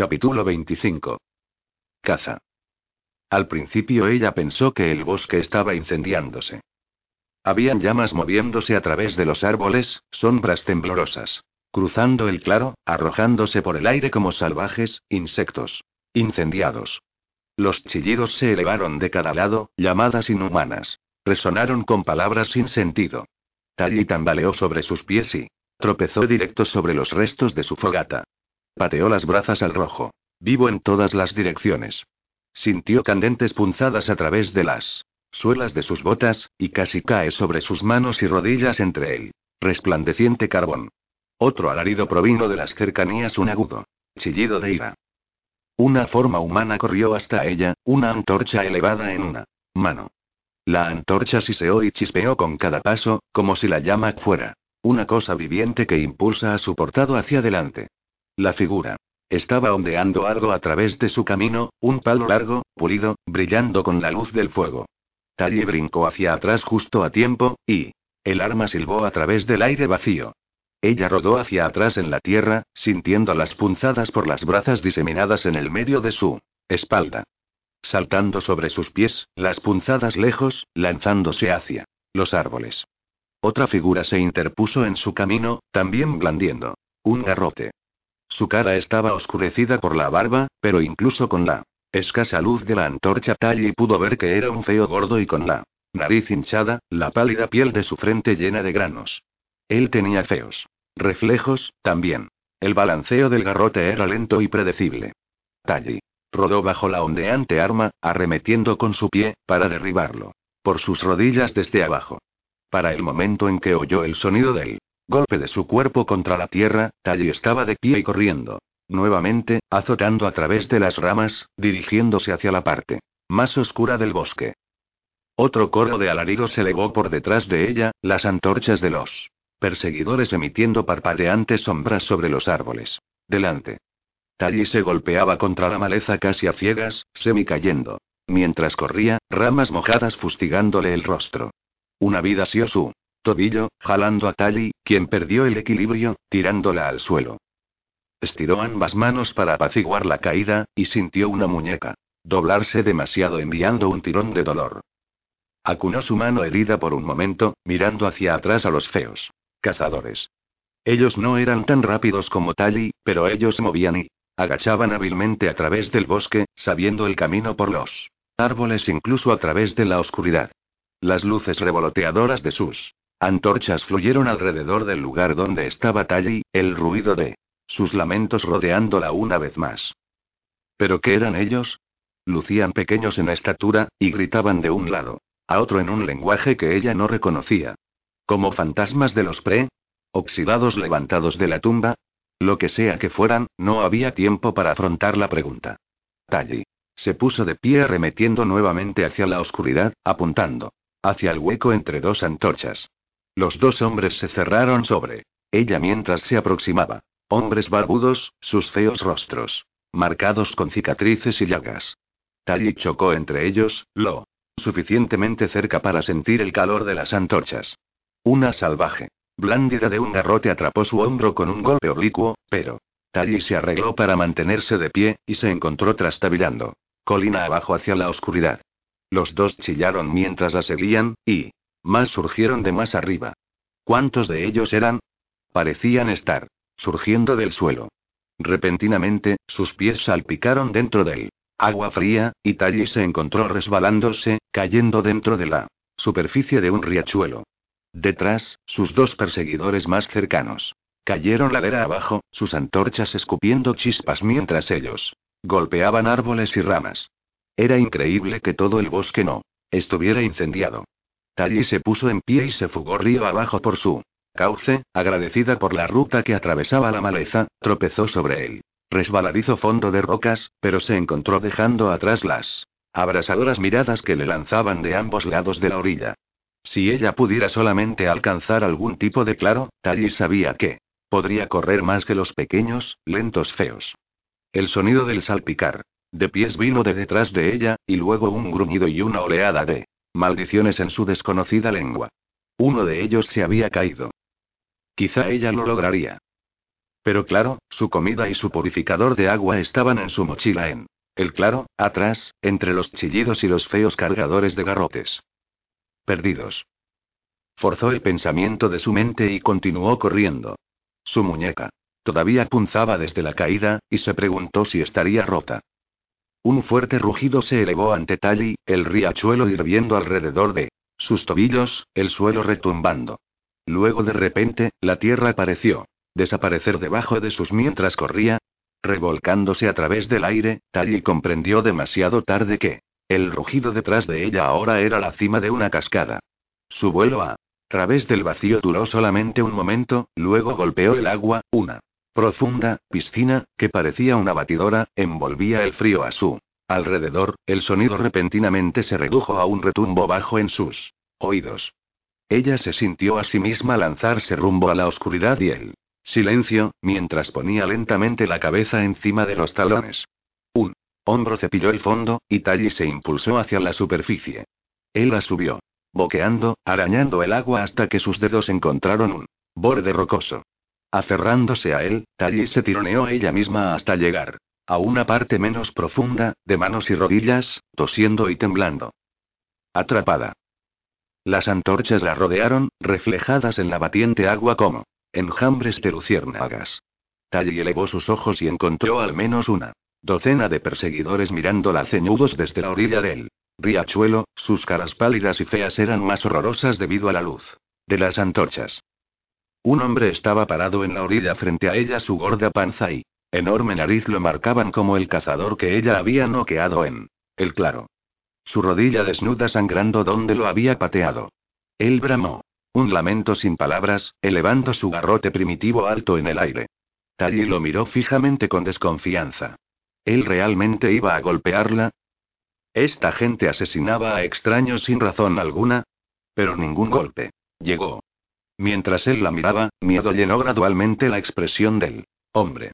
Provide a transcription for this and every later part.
Capítulo 25. Caza. Al principio ella pensó que el bosque estaba incendiándose. Habían llamas moviéndose a través de los árboles, sombras temblorosas. Cruzando el claro, arrojándose por el aire como salvajes, insectos. Incendiados. Los chillidos se elevaron de cada lado, llamadas inhumanas. Resonaron con palabras sin sentido. Talli tambaleó sobre sus pies y tropezó directo sobre los restos de su fogata. Pateó las brazas al rojo. Vivo en todas las direcciones. Sintió candentes punzadas a través de las suelas de sus botas, y casi cae sobre sus manos y rodillas entre él. Resplandeciente carbón. Otro alarido provino de las cercanías, un agudo chillido de ira. Una forma humana corrió hasta ella, una antorcha elevada en una mano. La antorcha siseó y chispeó con cada paso, como si la llama fuera una cosa viviente que impulsa a su portado hacia adelante. La figura. Estaba ondeando algo a través de su camino, un palo largo, pulido, brillando con la luz del fuego. Tally brincó hacia atrás justo a tiempo, y el arma silbó a través del aire vacío. Ella rodó hacia atrás en la tierra, sintiendo las punzadas por las brazas diseminadas en el medio de su espalda. Saltando sobre sus pies, las punzadas lejos, lanzándose hacia los árboles. Otra figura se interpuso en su camino, también blandiendo un garrote. Su cara estaba oscurecida por la barba, pero incluso con la escasa luz de la antorcha Tally pudo ver que era un feo gordo y con la nariz hinchada, la pálida piel de su frente llena de granos. Él tenía feos reflejos, también. El balanceo del garrote era lento y predecible. Tally rodó bajo la ondeante arma, arremetiendo con su pie, para derribarlo. Por sus rodillas desde abajo. Para el momento en que oyó el sonido del golpe de su cuerpo contra la tierra, Tally estaba de pie y corriendo. Nuevamente, azotando a través de las ramas, dirigiéndose hacia la parte más oscura del bosque. Otro coro de alaridos se elevó por detrás de ella, las antorchas de los perseguidores emitiendo parpadeantes sombras sobre los árboles. Delante. Tally se golpeaba contra la maleza casi a ciegas, semi cayendo. Mientras corría, ramas mojadas fustigándole el rostro. Una vida asió su tobillo, jalando a Tally, quien perdió el equilibrio, tirándola al suelo. Estiró ambas manos para apaciguar la caída, y sintió una muñeca doblarse demasiado enviando un tirón de dolor. Acunó su mano herida por un momento, mirando hacia atrás a los feos cazadores. Ellos no eran tan rápidos como Tally, pero ellos movían y agachaban hábilmente a través del bosque, sabiendo el camino por los árboles incluso a través de la oscuridad. Las luces revoloteadoras de sus antorchas fluyeron alrededor del lugar donde estaba Tally, el ruido de sus lamentos rodeándola una vez más. ¿Pero qué eran ellos? Lucían pequeños en estatura, y gritaban de un lado a otro en un lenguaje que ella no reconocía. Como fantasmas de los pre oxidados levantados de la tumba. Lo que sea que fueran, no había tiempo para afrontar la pregunta. Tally. Se puso de pie arremetiendo nuevamente hacia la oscuridad, apuntando hacia el hueco entre dos antorchas. Los dos hombres se cerraron sobre ella mientras se aproximaba. Hombres barbudos, sus feos rostros. Marcados con cicatrices y llagas. Tally chocó entre ellos, lo suficientemente cerca para sentir el calor de las antorchas. Una salvaje. Blándida de un garrote atrapó su hombro con un golpe oblicuo, pero. Tally se arregló para mantenerse de pie, y se encontró trastabillando. Colina abajo hacia la oscuridad. Los dos chillaron mientras la seguían, y. Más surgieron de más arriba. ¿Cuántos de ellos eran? Parecían estar. Surgiendo del suelo. Repentinamente, sus pies salpicaron dentro del agua fría, y Tally se encontró resbalándose, cayendo dentro de la superficie de un riachuelo. Detrás, sus dos perseguidores más cercanos. Cayeron ladera abajo, sus antorchas escupiendo chispas mientras ellos golpeaban árboles y ramas. Era increíble que todo el bosque no estuviera incendiado. Tally se puso en pie y se fugó río abajo por su cauce, agradecida por la ruta que atravesaba la maleza, tropezó sobre él. Resbaladizo fondo de rocas, pero se encontró dejando atrás las abrasadoras miradas que le lanzaban de ambos lados de la orilla. Si ella pudiera solamente alcanzar algún tipo de claro, Tally sabía que podría correr más que los pequeños, lentos feos. El sonido del salpicar de pies vino de detrás de ella, y luego un gruñido y una oleada de maldiciones en su desconocida lengua. Uno de ellos se había caído. Quizá ella lo lograría. Pero claro, su comida y su purificador de agua estaban en su mochila en el claro, atrás, entre los chillidos y los feos cargadores de garrotes. Perdidos. Forzó el pensamiento de su mente y continuó corriendo. Su muñeca. Todavía punzaba desde la caída, y se preguntó si estaría rota. Un fuerte rugido se elevó ante Tally, el riachuelo hirviendo alrededor de sus tobillos, el suelo retumbando. Luego de repente, la tierra pareció desaparecer debajo de sus mientras corría. Revolcándose a través del aire, Tally comprendió demasiado tarde que el rugido detrás de ella ahora era la cima de una cascada. Su vuelo a través del vacío duró solamente un momento, luego golpeó el agua, una profunda piscina, que parecía una batidora, envolvía el frío a su alrededor, el sonido repentinamente se redujo a un retumbo bajo en sus oídos. Ella se sintió a sí misma lanzarse rumbo a la oscuridad y el silencio, mientras ponía lentamente la cabeza encima de los talones. Un hombro cepilló el fondo, y Tally se impulsó hacia la superficie. Él la subió, boqueando, arañando el agua hasta que sus dedos encontraron un borde rocoso. Aferrándose a él, Tally se tironeó ella misma hasta llegar a una parte menos profunda, de manos y rodillas, tosiendo y temblando. Atrapada. Las antorchas la rodearon, reflejadas en la batiente agua como enjambres de luciérnagas. Tally elevó sus ojos y encontró al menos una docena de perseguidores mirándola ceñudos desde la orilla del riachuelo, sus caras pálidas y feas eran más horrorosas debido a la luz de las antorchas. Un hombre estaba parado en la orilla frente a ella, su gorda panza y enorme nariz lo marcaban como el cazador que ella había noqueado en el claro. Su rodilla desnuda sangrando donde lo había pateado. Él bramó. Un lamento sin palabras, elevando su garrote primitivo alto en el aire. Tally lo miró fijamente con desconfianza. ¿Él realmente iba a golpearla? Esta gente asesinaba a extraños sin razón alguna. Pero ningún golpe. Llegó. Mientras él la miraba, miedo llenó gradualmente la expresión del hombre.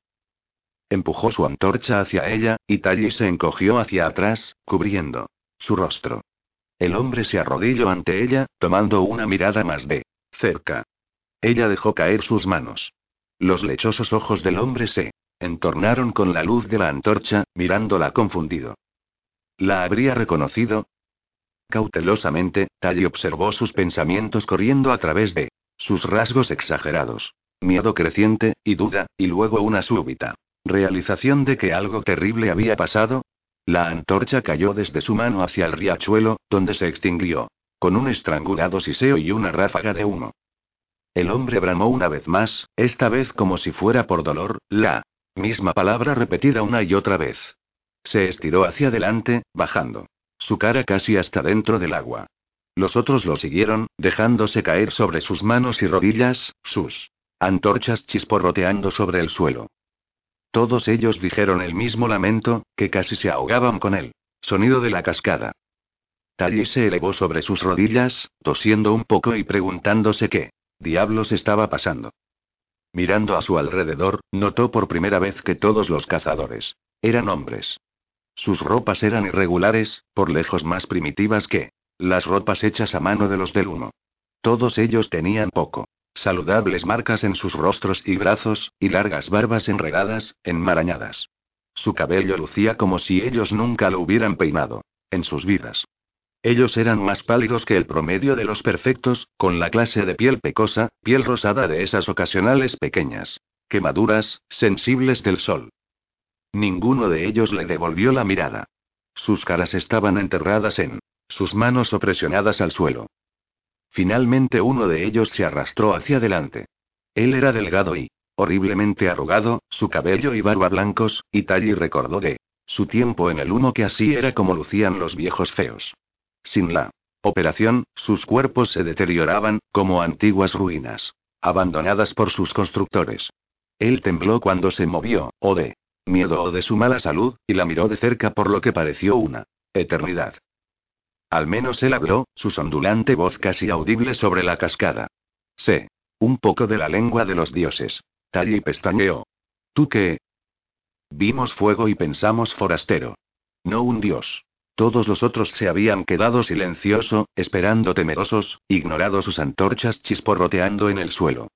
Empujó su antorcha hacia ella, y Tally se encogió hacia atrás, cubriendo su rostro. El hombre se arrodilló ante ella, tomando una mirada más de cerca. Ella dejó caer sus manos. Los lechosos ojos del hombre se entornaron con la luz de la antorcha, mirándola confundido. ¿La habría reconocido? Cautelosamente, Tally observó sus pensamientos corriendo a través de sus rasgos exagerados. Miedo creciente, y duda, y luego una súbita realización de que algo terrible había pasado. La antorcha cayó desde su mano hacia el riachuelo, donde se extinguió. Con un estrangulado siseo y una ráfaga de humo. El hombre bramó una vez más, esta vez como si fuera por dolor, la misma palabra repetida una y otra vez. Se estiró hacia adelante, bajando. Su cara casi hasta dentro del agua. Los otros lo siguieron, dejándose caer sobre sus manos y rodillas, sus antorchas chisporroteando sobre el suelo. Todos ellos dijeron el mismo lamento, que casi se ahogaban con él. Sonido de la cascada. Tally se elevó sobre sus rodillas, tosiendo un poco y preguntándose qué diablos estaba pasando. Mirando a su alrededor, notó por primera vez que todos los cazadores eran hombres. Sus ropas eran irregulares, por lejos más primitivas que las ropas hechas a mano de los del uno. Todos ellos tenían poco. Saludables marcas en sus rostros y brazos, y largas barbas enredadas, enmarañadas. Su cabello lucía como si ellos nunca lo hubieran peinado. En sus vidas. Ellos eran más pálidos que el promedio de los perfectos, con la clase de piel pecosa, piel rosada de esas ocasionales pequeñas. Quemaduras, sensibles del sol. Ninguno de ellos le devolvió la mirada. Sus caras estaban enterradas en sus manos opresionadas al suelo. Finalmente uno de ellos se arrastró hacia adelante. Él era delgado y horriblemente arrugado, su cabello y barba blancos, y Tally recordó de su tiempo en el humo que así era como lucían los viejos feos. Sin la operación, sus cuerpos se deterioraban, como antiguas ruinas, abandonadas por sus constructores. Él tembló cuando se movió, o de miedo o de su mala salud, y la miró de cerca por lo que pareció una eternidad. Al menos él habló, su ondulante voz casi audible sobre la cascada. Sé. Un poco de la lengua de los dioses. y pestañeó. ¿Tú qué? Vimos fuego y pensamos forastero. No un dios. Todos los otros se habían quedado silencioso, esperando temerosos, ignorado sus antorchas chisporroteando en el suelo.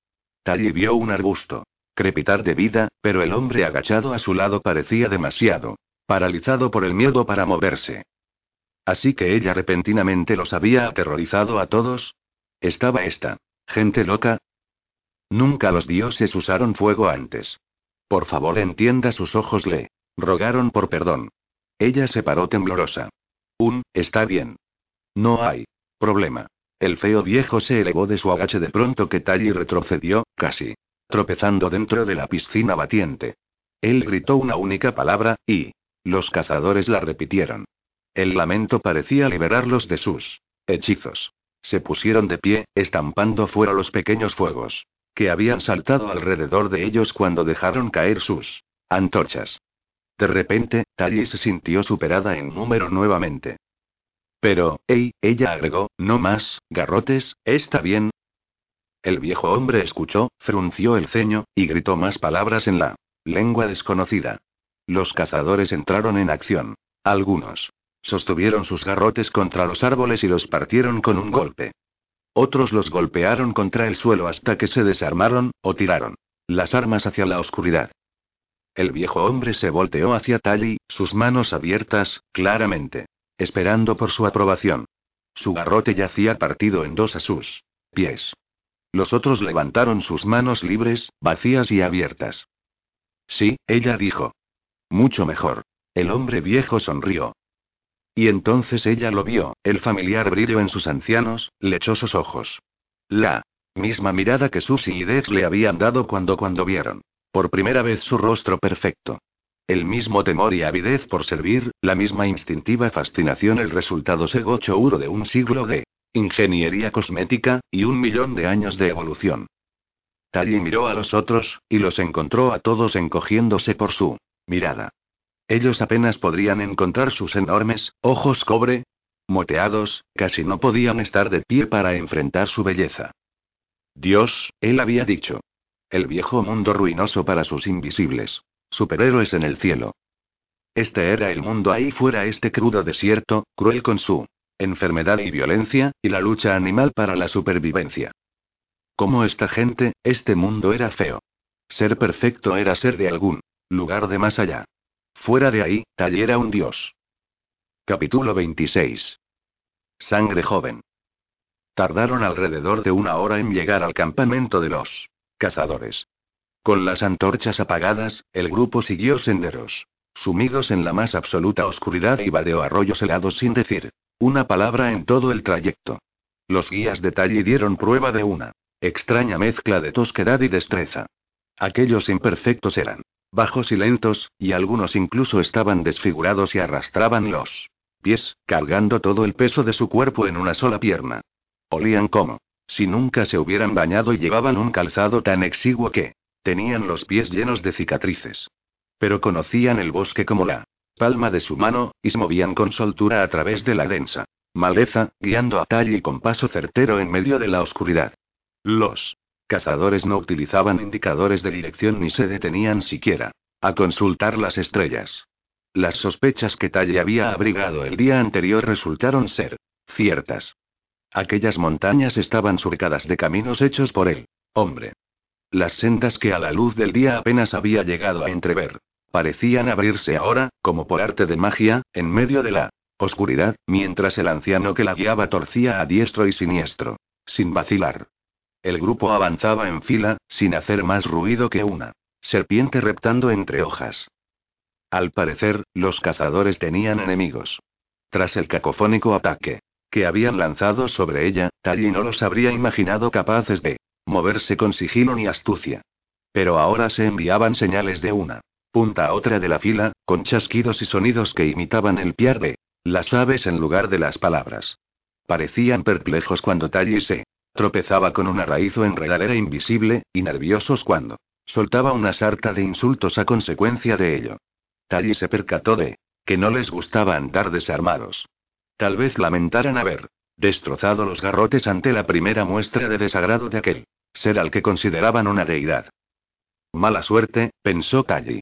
Tally vio un arbusto. crepitar de vida, pero el hombre agachado a su lado parecía demasiado paralizado por el miedo para moverse. Así que ella repentinamente los había aterrorizado a todos. ¿Estaba esta gente loca? Nunca los dioses usaron fuego antes. Por favor, entienda sus ojos, le rogaron por perdón. Ella se paró temblorosa. Un, está bien. No hay problema. El feo viejo se elevó de su agache de pronto que Tally retrocedió, casi tropezando dentro de la piscina batiente. Él gritó una única palabra, y los cazadores la repitieron. El lamento parecía liberarlos de sus hechizos. Se pusieron de pie, estampando fuera los pequeños fuegos que habían saltado alrededor de ellos cuando dejaron caer sus antorchas. De repente, Tally se sintió superada en número nuevamente. Pero, hey, ella agregó, no más, garrotes, ¿está bien? El viejo hombre escuchó, frunció el ceño, y gritó más palabras en la lengua desconocida. Los cazadores entraron en acción. Algunos sostuvieron sus garrotes contra los árboles y los partieron con un golpe. Otros los golpearon contra el suelo hasta que se desarmaron, o tiraron las armas hacia la oscuridad. El viejo hombre se volteó hacia Tali, sus manos abiertas, claramente, esperando por su aprobación. Su garrote yacía partido en dos a sus pies. Los otros levantaron sus manos libres, vacías y abiertas. Sí, ella dijo. Mucho mejor. El hombre viejo sonrió. Y entonces ella lo vio, el familiar brillo en sus ancianos, lechosos ojos. La misma mirada que Susie y Dex le habían dado cuando cuando vieron. Por primera vez su rostro perfecto. El mismo temor y avidez por servir, la misma instintiva fascinación, el resultado segocho uro de un siglo de ingeniería cosmética, y un millón de años de evolución. Tally miró a los otros, y los encontró a todos encogiéndose por su mirada. Ellos apenas podrían encontrar sus enormes ojos cobre. Moteados, casi no podían estar de pie para enfrentar su belleza. Dios, él había dicho. El viejo mundo ruinoso para sus invisibles. Superhéroes en el cielo. Este era el mundo ahí fuera, este crudo desierto, cruel con su enfermedad y violencia, y la lucha animal para la supervivencia. Como esta gente, este mundo era feo. Ser perfecto era ser de algún Lugar de más allá. Fuera de ahí, tallera un dios. Capítulo 26. Sangre joven. Tardaron alrededor de una hora en llegar al campamento de los cazadores. Con las antorchas apagadas, el grupo siguió senderos. Sumidos en la más absoluta oscuridad y vadeó arroyos helados sin decir una palabra en todo el trayecto. Los guías de Talli dieron prueba de una extraña mezcla de tosquedad y destreza. Aquellos imperfectos eran bajos y lentos, y algunos incluso estaban desfigurados y arrastraban los pies, cargando todo el peso de su cuerpo en una sola pierna. Olían como si nunca se hubieran bañado y llevaban un calzado tan exiguo que tenían los pies llenos de cicatrices. Pero conocían el bosque como la palma de su mano, y se movían con soltura a través de la densa maleza, guiando a Talli con paso certero en medio de la oscuridad. Los cazadores no utilizaban indicadores de dirección ni se detenían siquiera a consultar las estrellas. Las sospechas que Talle había abrigado el día anterior resultaron ser ciertas. Aquellas montañas estaban surcadas de caminos hechos por él, hombre. Las sendas que a la luz del día apenas había llegado a entrever, parecían abrirse ahora, como por arte de magia, en medio de la oscuridad, mientras el anciano que la guiaba torcía a diestro y siniestro, sin vacilar. El grupo avanzaba en fila, sin hacer más ruido que una serpiente reptando entre hojas. Al parecer, los cazadores tenían enemigos. Tras el cacofónico ataque que habían lanzado sobre ella, Tally no los habría imaginado capaces de moverse con sigilo ni astucia. Pero ahora se enviaban señales de una punta a otra de la fila, con chasquidos y sonidos que imitaban el piar de las aves en lugar de las palabras. Parecían perplejos cuando Tally se Tropezaba con una raíz o enredadera invisible, y nerviosos cuando soltaba una sarta de insultos a consecuencia de ello. Tally se percató de que no les gustaba andar desarmados. Tal vez lamentaran haber destrozado los garrotes ante la primera muestra de desagrado de aquel ser al que consideraban una deidad. Mala suerte, pensó Tally.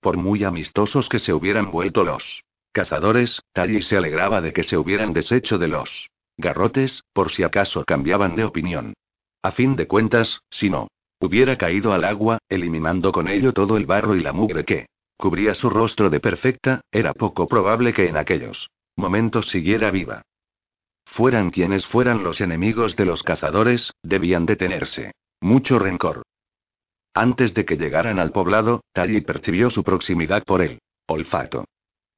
Por muy amistosos que se hubieran vuelto los cazadores, Tally se alegraba de que se hubieran deshecho de los Garrotes, por si acaso cambiaban de opinión. A fin de cuentas, si no hubiera caído al agua, eliminando con ello todo el barro y la mugre que cubría su rostro de perfecta, era poco probable que en aquellos momentos siguiera viva. Fueran quienes fueran los enemigos de los cazadores, debían detenerse. Mucho rencor. Antes de que llegaran al poblado, Tally percibió su proximidad por el olfato.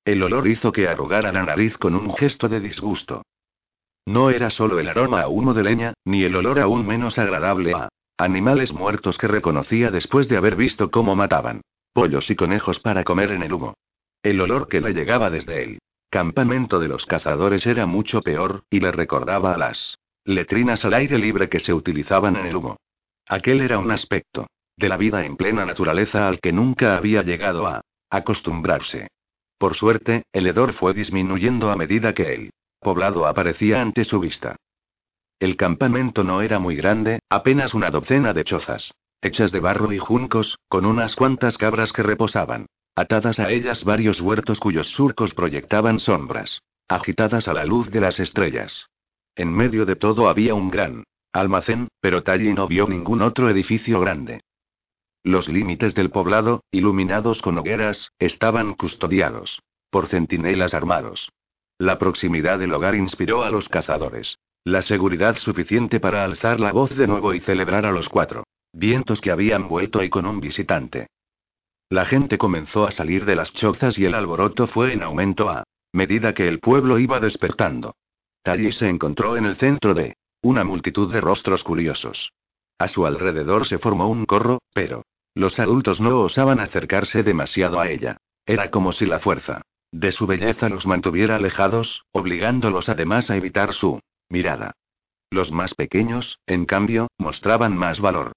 El olor hizo que arrugara la nariz con un gesto de disgusto. No era solo el aroma a humo de leña, ni el olor aún menos agradable a animales muertos que reconocía después de haber visto cómo mataban pollos y conejos para comer en el humo. El olor que le llegaba desde el campamento de los cazadores era mucho peor, y le recordaba a las letrinas al aire libre que se utilizaban en el humo. Aquel era un aspecto de la vida en plena naturaleza al que nunca había llegado a acostumbrarse. Por suerte, el hedor fue disminuyendo a medida que el poblado aparecía ante su vista. El campamento no era muy grande, apenas una docena de chozas, hechas de barro y juncos, con unas cuantas cabras que reposaban. Atadas a ellas varios huertos cuyos surcos proyectaban sombras, agitadas a la luz de las estrellas. En medio de todo había un gran almacén, pero Talli no vio ningún otro edificio grande. Los límites del poblado, iluminados con hogueras, estaban custodiados por centinelas armados. La proximidad del hogar inspiró a los cazadores. La seguridad suficiente para alzar la voz de nuevo y celebrar a los cuatro vientos que habían vuelto y con un visitante. La gente comenzó a salir de las chozas y el alboroto fue en aumento a medida que el pueblo iba despertando. Tally se encontró en el centro de una multitud de rostros curiosos. A su alrededor se formó un corro, pero los adultos no osaban acercarse demasiado a ella. Era como si la fuerza de su belleza los mantuviera alejados, obligándolos además a evitar su mirada. Los más pequeños, en cambio, mostraban más valor.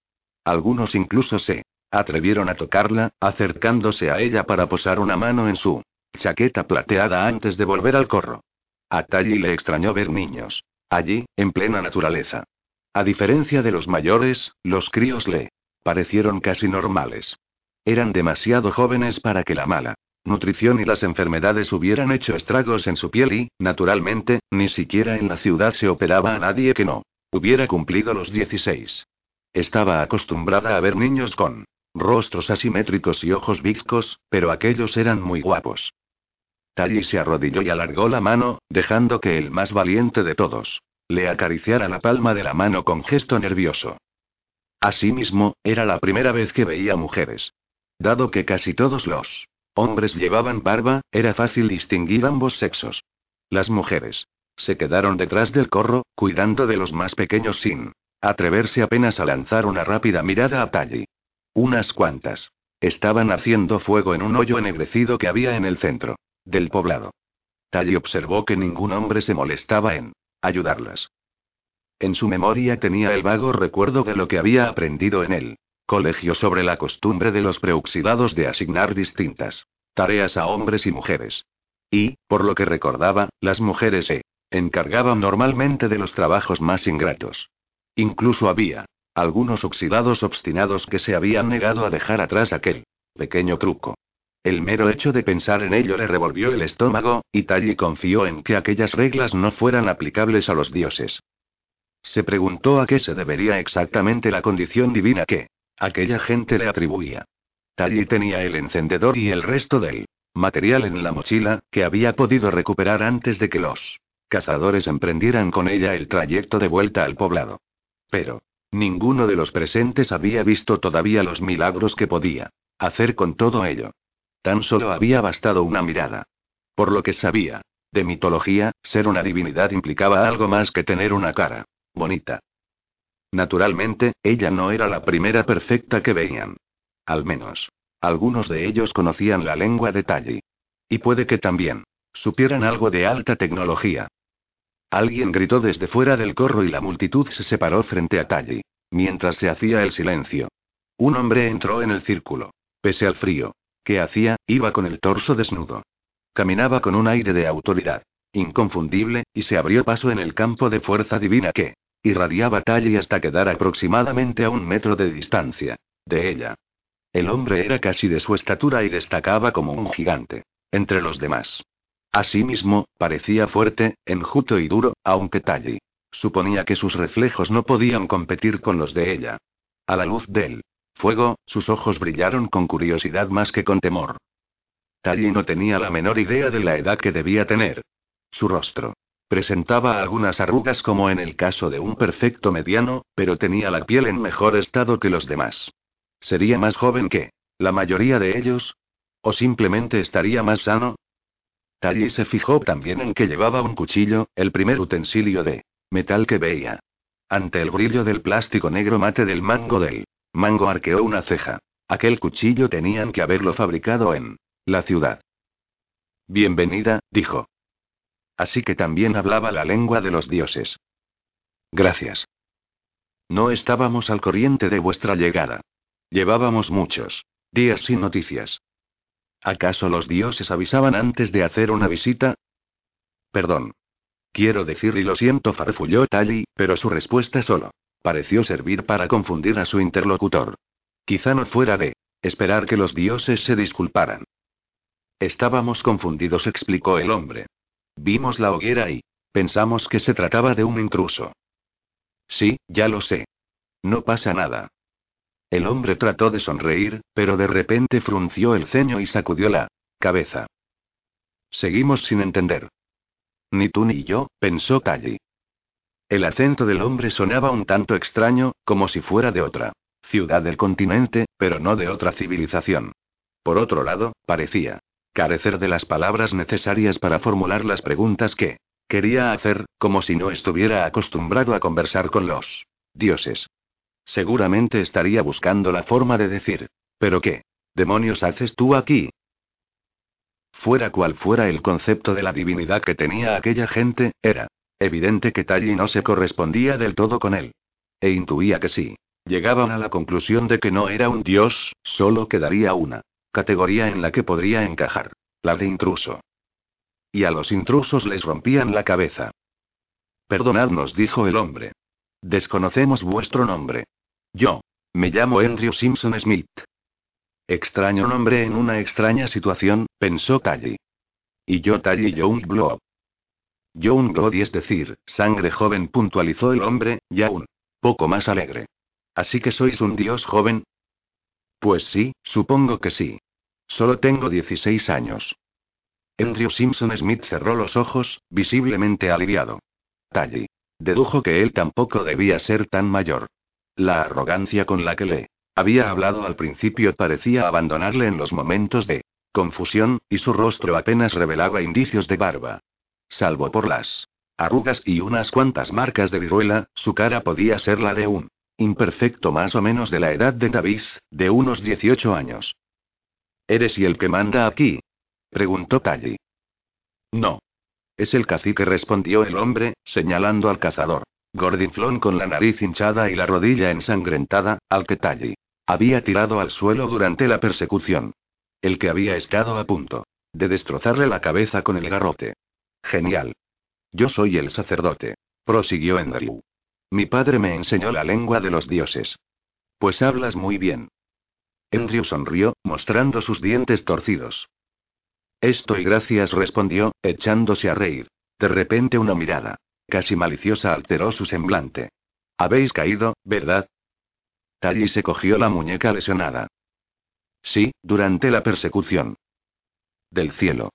Algunos incluso se atrevieron a tocarla, acercándose a ella para posar una mano en su chaqueta plateada antes de volver al corro. A Talli le extrañó ver niños. Allí, en plena naturaleza. A diferencia de los mayores, los críos le parecieron casi normales. Eran demasiado jóvenes para que la mala nutrición y las enfermedades hubieran hecho estragos en su piel y, naturalmente, ni siquiera en la ciudad se operaba a nadie que no hubiera cumplido los 16. Estaba acostumbrada a ver niños con rostros asimétricos y ojos viscos, pero aquellos eran muy guapos. Tally se arrodilló y alargó la mano, dejando que el más valiente de todos le acariciara la palma de la mano con gesto nervioso. Asimismo, era la primera vez que veía mujeres. Dado que casi todos los hombres llevaban barba, era fácil distinguir ambos sexos. Las mujeres se quedaron detrás del corro, cuidando de los más pequeños sin atreverse apenas a lanzar una rápida mirada a Talli. Unas cuantas. Estaban haciendo fuego en un hoyo ennegrecido que había en el centro del poblado. Talli observó que ningún hombre se molestaba en ayudarlas. En su memoria tenía el vago recuerdo de lo que había aprendido en el colegio sobre la costumbre de los preoxidados de asignar distintas tareas a hombres y mujeres. Y, por lo que recordaba, las mujeres se encargaban normalmente de los trabajos más ingratos. Incluso había algunos oxidados obstinados que se habían negado a dejar atrás aquel pequeño truco. El mero hecho de pensar en ello le revolvió el estómago, y Talli confió en que aquellas reglas no fueran aplicables a los dioses. Se preguntó a qué se debería exactamente la condición divina que aquella gente le atribuía. Talli tenía el encendedor y el resto del material en la mochila, que había podido recuperar antes de que los cazadores emprendieran con ella el trayecto de vuelta al poblado. Pero, ninguno de los presentes había visto todavía los milagros que podía hacer con todo ello. Tan solo había bastado una mirada. Por lo que sabía de mitología, ser una divinidad implicaba algo más que tener una cara bonita. Naturalmente, ella no era la primera perfecta que veían. Al menos, algunos de ellos conocían la lengua de Talli. Y puede que también supieran algo de alta tecnología. Alguien gritó desde fuera del corro y la multitud se separó frente a Talli. Mientras se hacía el silencio. Un hombre entró en el círculo. Pese al frío. que hacía? Iba con el torso desnudo. Caminaba con un aire de autoridad. Inconfundible, y se abrió paso en el campo de fuerza divina que, Irradiaba Talli hasta quedar aproximadamente a un metro de distancia. De ella. El hombre era casi de su estatura y destacaba como un gigante. Entre los demás. Asimismo, parecía fuerte, enjuto y duro, aunque Talli suponía que sus reflejos no podían competir con los de ella. A la luz del fuego, sus ojos brillaron con curiosidad más que con temor. Tally no tenía la menor idea de la edad que debía tener. Su rostro presentaba algunas arrugas como en el caso de un perfecto mediano, pero tenía la piel en mejor estado que los demás. ¿Sería más joven que la mayoría de ellos? ¿O simplemente estaría más sano? Tally se fijó también en que llevaba un cuchillo, el primer utensilio de metal que veía. Ante el brillo del plástico negro mate del mango del mango arqueó una ceja. Aquel cuchillo tenían que haberlo fabricado en la ciudad. Bienvenida, dijo. Así que también hablaba la lengua de los dioses. Gracias. No estábamos al corriente de vuestra llegada. Llevábamos muchos días sin noticias. ¿Acaso los dioses avisaban antes de hacer una visita? Perdón. Quiero decir y lo siento, farfulló Tali, pero su respuesta solo pareció servir para confundir a su interlocutor. Quizá no fuera de esperar que los dioses se disculparan. Estábamos confundidos, explicó el hombre. Vimos la hoguera y pensamos que se trataba de un intruso. Sí, ya lo sé. No pasa nada. El hombre trató de sonreír, pero de repente frunció el ceño y sacudió la cabeza. Seguimos sin entender. Ni tú ni yo, pensó Tally. El acento del hombre sonaba un tanto extraño, como si fuera de otra ciudad del continente, pero no de otra civilización. Por otro lado, parecía carecer de las palabras necesarias para formular las preguntas que quería hacer, como si no estuviera acostumbrado a conversar con los dioses. Seguramente estaría buscando la forma de decir, ¿pero qué demonios haces tú aquí? Fuera cual fuera el concepto de la divinidad que tenía aquella gente, era evidente que Tally no se correspondía del todo con él. E intuía que sí. Llegaban a la conclusión de que no era un dios, solo quedaría una categoría en la que podría encajar. La de intruso. Y a los intrusos les rompían la cabeza. Perdonadnos, dijo el hombre. Desconocemos vuestro nombre. Yo. Me llamo Andrew Simpson Smith. Extraño nombre en una extraña situación, pensó Tally. Y yo Tally Youngblood. Youngblood es decir, sangre joven, puntualizó el hombre, ya un poco más alegre. ¿Así que sois un dios joven? Pues sí, supongo que sí. Solo tengo 16 años. Andrew Simpson Smith cerró los ojos, visiblemente aliviado. Tally. Dedujo que él tampoco debía ser tan mayor. La arrogancia con la que le había hablado al principio parecía abandonarle en los momentos de confusión, y su rostro apenas revelaba indicios de barba. Salvo por las arrugas y unas cuantas marcas de viruela, su cara podía ser la de un imperfecto más o menos de la edad de David, de unos 18 años. ¿Eres y el que manda aquí? preguntó Tally. No. Es el cacique, respondió el hombre, señalando al cazador. Gordinflón con la nariz hinchada y la rodilla ensangrentada, al que Tally había tirado al suelo durante la persecución. El que había estado a punto de destrozarle la cabeza con el garrote. Genial. Yo soy el sacerdote, prosiguió Andrew. Mi padre me enseñó la lengua de los dioses. Pues hablas muy bien. Andrew sonrió, mostrando sus dientes torcidos. Estoy gracias, respondió, echándose a reír. De repente una mirada, casi maliciosa, alteró su semblante. Habéis caído, ¿verdad? Tally se cogió la muñeca lesionada. Sí, durante la persecución. Del cielo.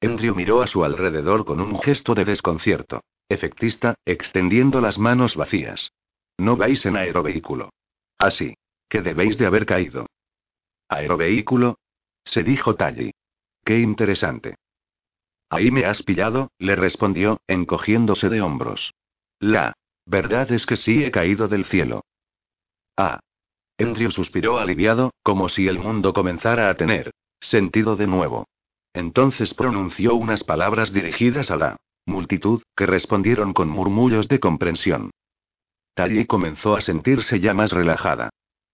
Andrew miró a su alrededor con un gesto de desconcierto. Efectista, extendiendo las manos vacías. No vais en aerovehículo. Así. Que debéis de haber caído. ¿Aerovehículo? Se dijo Tally. Qué interesante. Ahí me has pillado, le respondió, encogiéndose de hombros. La verdad es que sí he caído del cielo. Ah. Andrew suspiró aliviado, como si el mundo comenzara a tener sentido de nuevo. Entonces pronunció unas palabras dirigidas a la multitud, que respondieron con murmullos de comprensión. Tally comenzó a sentirse ya más relajada.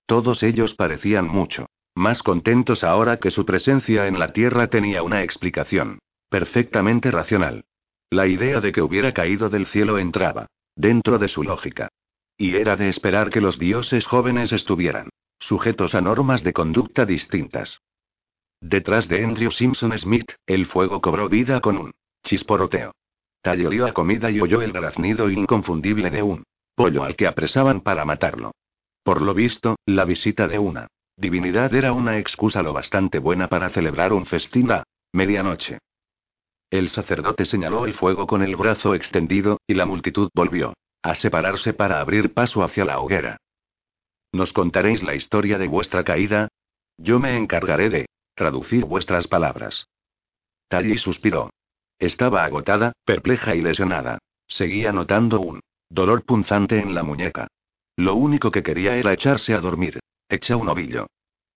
Todos ellos parecían mucho más contentos ahora que su presencia en la Tierra tenía una explicación perfectamente racional. La idea de que hubiera caído del cielo entraba dentro de su lógica. Y era de esperar que los dioses jóvenes estuvieran sujetos a normas de conducta distintas. Detrás de Andrew Simpson Smith, el fuego cobró vida con un chisporoteo. Olió a comida y oyó el graznido inconfundible de un pollo al que apresaban para matarlo. Por lo visto, la visita de una divinidad era una excusa lo bastante buena para celebrar un festín a medianoche. El sacerdote señaló el fuego con el brazo extendido, y la multitud volvió a separarse para abrir paso hacia la hoguera. ¿Nos contaréis la historia de vuestra caída? Yo me encargaré de traducir vuestras palabras. Talli suspiró. Estaba agotada, perpleja y lesionada. Seguía notando un dolor punzante en la muñeca. Lo único que quería era echarse a dormir. Echa un ovillo.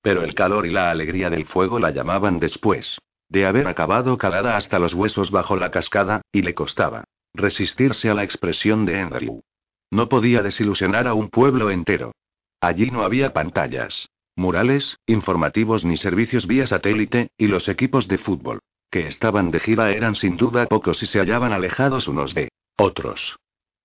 Pero el calor y la alegría del fuego la llamaban después de haber acabado calada hasta los huesos bajo la cascada, y le costaba resistirse a la expresión de Andrew. No podía desilusionar a un pueblo entero. Allí no había pantallas, murales, informativos ni servicios vía satélite, y los equipos de fútbol que estaban de gira eran sin duda pocos y se hallaban alejados unos de otros.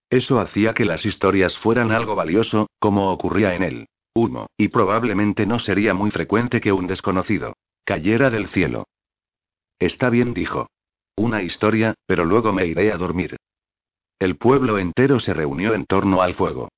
Eso hacía que las historias fueran algo valioso, como ocurría en el humo, y probablemente no sería muy frecuente que un desconocido cayera del cielo. Está bien, dijo. Una historia, pero luego me iré a dormir. El pueblo entero se reunió en torno al fuego.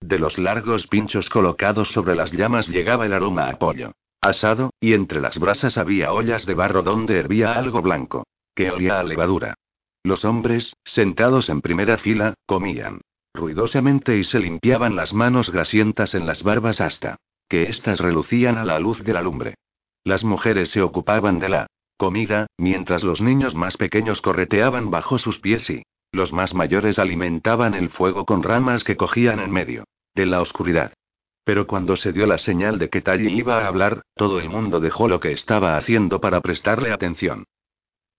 De los largos pinchos colocados sobre las llamas llegaba el aroma a pollo asado, y entre las brasas había ollas de barro donde hervía algo blanco, que olía a levadura. Los hombres, sentados en primera fila, comían ruidosamente y se limpiaban las manos grasientas en las barbas hasta que éstas relucían a la luz de la lumbre. Las mujeres se ocupaban de la comida, mientras los niños más pequeños correteaban bajo sus pies y los más mayores alimentaban el fuego con ramas que cogían en medio de la oscuridad. Pero cuando se dio la señal de que Talli iba a hablar, todo el mundo dejó lo que estaba haciendo para prestarle atención.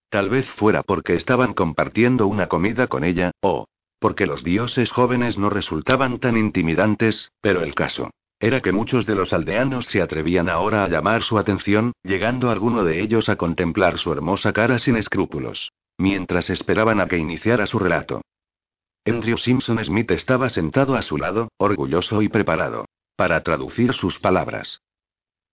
Tal vez fuera porque estaban compartiendo una comida con ella, o porque los dioses jóvenes no resultaban tan intimidantes, pero el caso era que muchos de los aldeanos se atrevían ahora a llamar su atención, llegando alguno de ellos a contemplar su hermosa cara sin escrúpulos, mientras esperaban a que iniciara su relato. Andrew Simpson Smith estaba sentado a su lado, orgulloso y preparado para traducir sus palabras.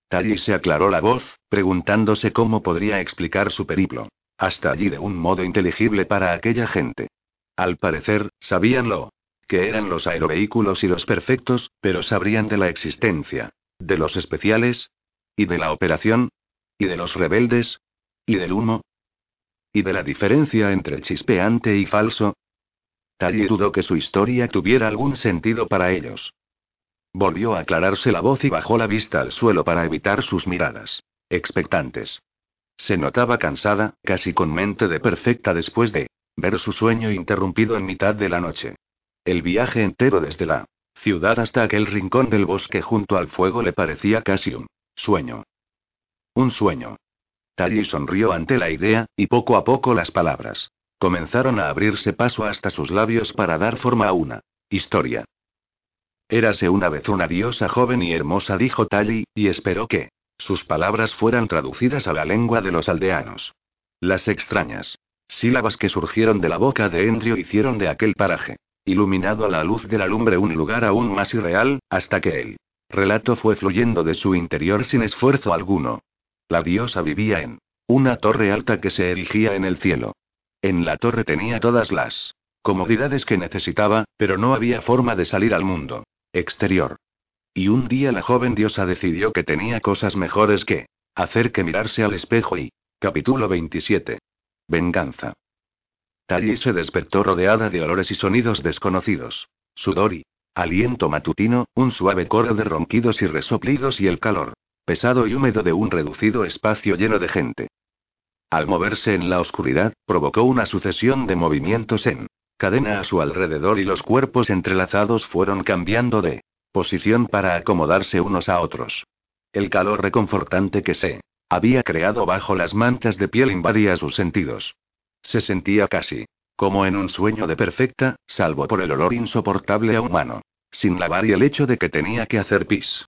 Talli se aclaró la voz, preguntándose cómo podría explicar su periplo. Hasta allí de un modo inteligible para aquella gente. Al parecer, sabían lo que eran los aerovehículos y los perfectos, pero sabrían de la existencia, de los especiales, y de la operación, y de los rebeldes, y del humo, y de la diferencia entre chispeante y falso. Talli dudó que su historia tuviera algún sentido para ellos. Volvió a aclararse la voz y bajó la vista al suelo para evitar sus miradas. Expectantes. Se notaba cansada, casi con mente de perfecta después de ver su sueño interrumpido en mitad de la noche. El viaje entero desde la ciudad hasta aquel rincón del bosque junto al fuego le parecía casi un sueño. Un sueño. Talli sonrió ante la idea, y poco a poco las palabras comenzaron a abrirse paso hasta sus labios para dar forma a una historia. Érase una vez una diosa joven y hermosa, dijo Tali, y esperó que sus palabras fueran traducidas a la lengua de los aldeanos. Las extrañas sílabas que surgieron de la boca de Endrio hicieron de aquel paraje, iluminado a la luz de la lumbre, un lugar aún más irreal, hasta que el relato fue fluyendo de su interior sin esfuerzo alguno. La diosa vivía en una torre alta que se erigía en el cielo. En la torre tenía todas las comodidades que necesitaba, pero no había forma de salir al mundo exterior. Y un día la joven diosa decidió que tenía cosas mejores que hacer que mirarse al espejo y. Capítulo 27. Venganza. Talli se despertó rodeada de olores y sonidos desconocidos. Sudor y aliento matutino, un suave coro de ronquidos y resoplidos y el calor pesado y húmedo de un reducido espacio lleno de gente. Al moverse en la oscuridad, provocó una sucesión de movimientos en cadena a su alrededor y los cuerpos entrelazados fueron cambiando de posición para acomodarse unos a otros. El calor reconfortante que se había creado bajo las mantas de piel invadía sus sentidos. Se sentía casi como en un sueño de perfecta, salvo por el olor insoportable a humano, sin lavar y el hecho de que tenía que hacer pis.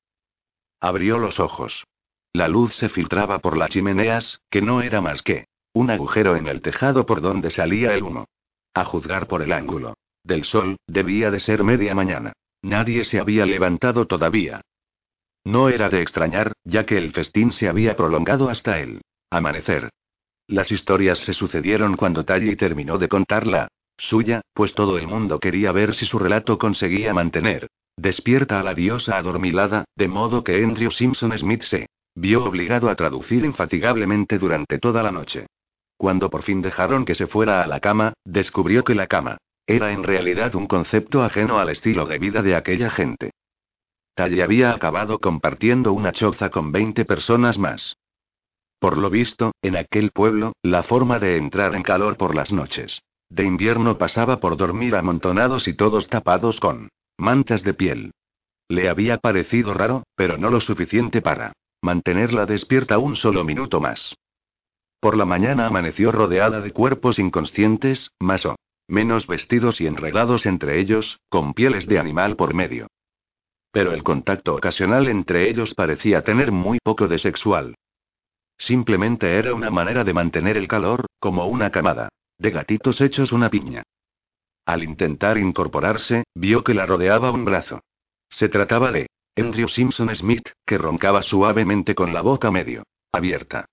Abrió los ojos. La luz se filtraba por las chimeneas, que no era más que un agujero en el tejado por donde salía el humo. A juzgar por el ángulo del sol, debía de ser media mañana. Nadie se había levantado todavía. No era de extrañar, ya que el festín se había prolongado hasta el amanecer. Las historias se sucedieron cuando Talli terminó de contarla suya, pues todo el mundo quería ver si su relato conseguía mantener Despierta a la diosa adormilada, de modo que Andrew Simpson Smith se vio obligado a traducir infatigablemente durante toda la noche. Cuando por fin dejaron que se fuera a la cama, descubrió que la cama era en realidad un concepto ajeno al estilo de vida de aquella gente. Tally había acabado compartiendo una choza con 20 personas más. Por lo visto, en aquel pueblo, la forma de entrar en calor por las noches de invierno pasaba por dormir amontonados y todos tapados con mantas de piel. Le había parecido raro, pero no lo suficiente para mantenerla despierta un solo minuto más. Por la mañana amaneció rodeada de cuerpos inconscientes, más o menos vestidos y enredados entre ellos, con pieles de animal por medio. Pero el contacto ocasional entre ellos parecía tener muy poco de sexual. Simplemente era una manera de mantener el calor, como una camada de gatitos hechos una piña. Al intentar incorporarse, vio que la rodeaba un brazo. Se trataba de Andrew Simpson Smith, que roncaba suavemente con la boca medio abierta.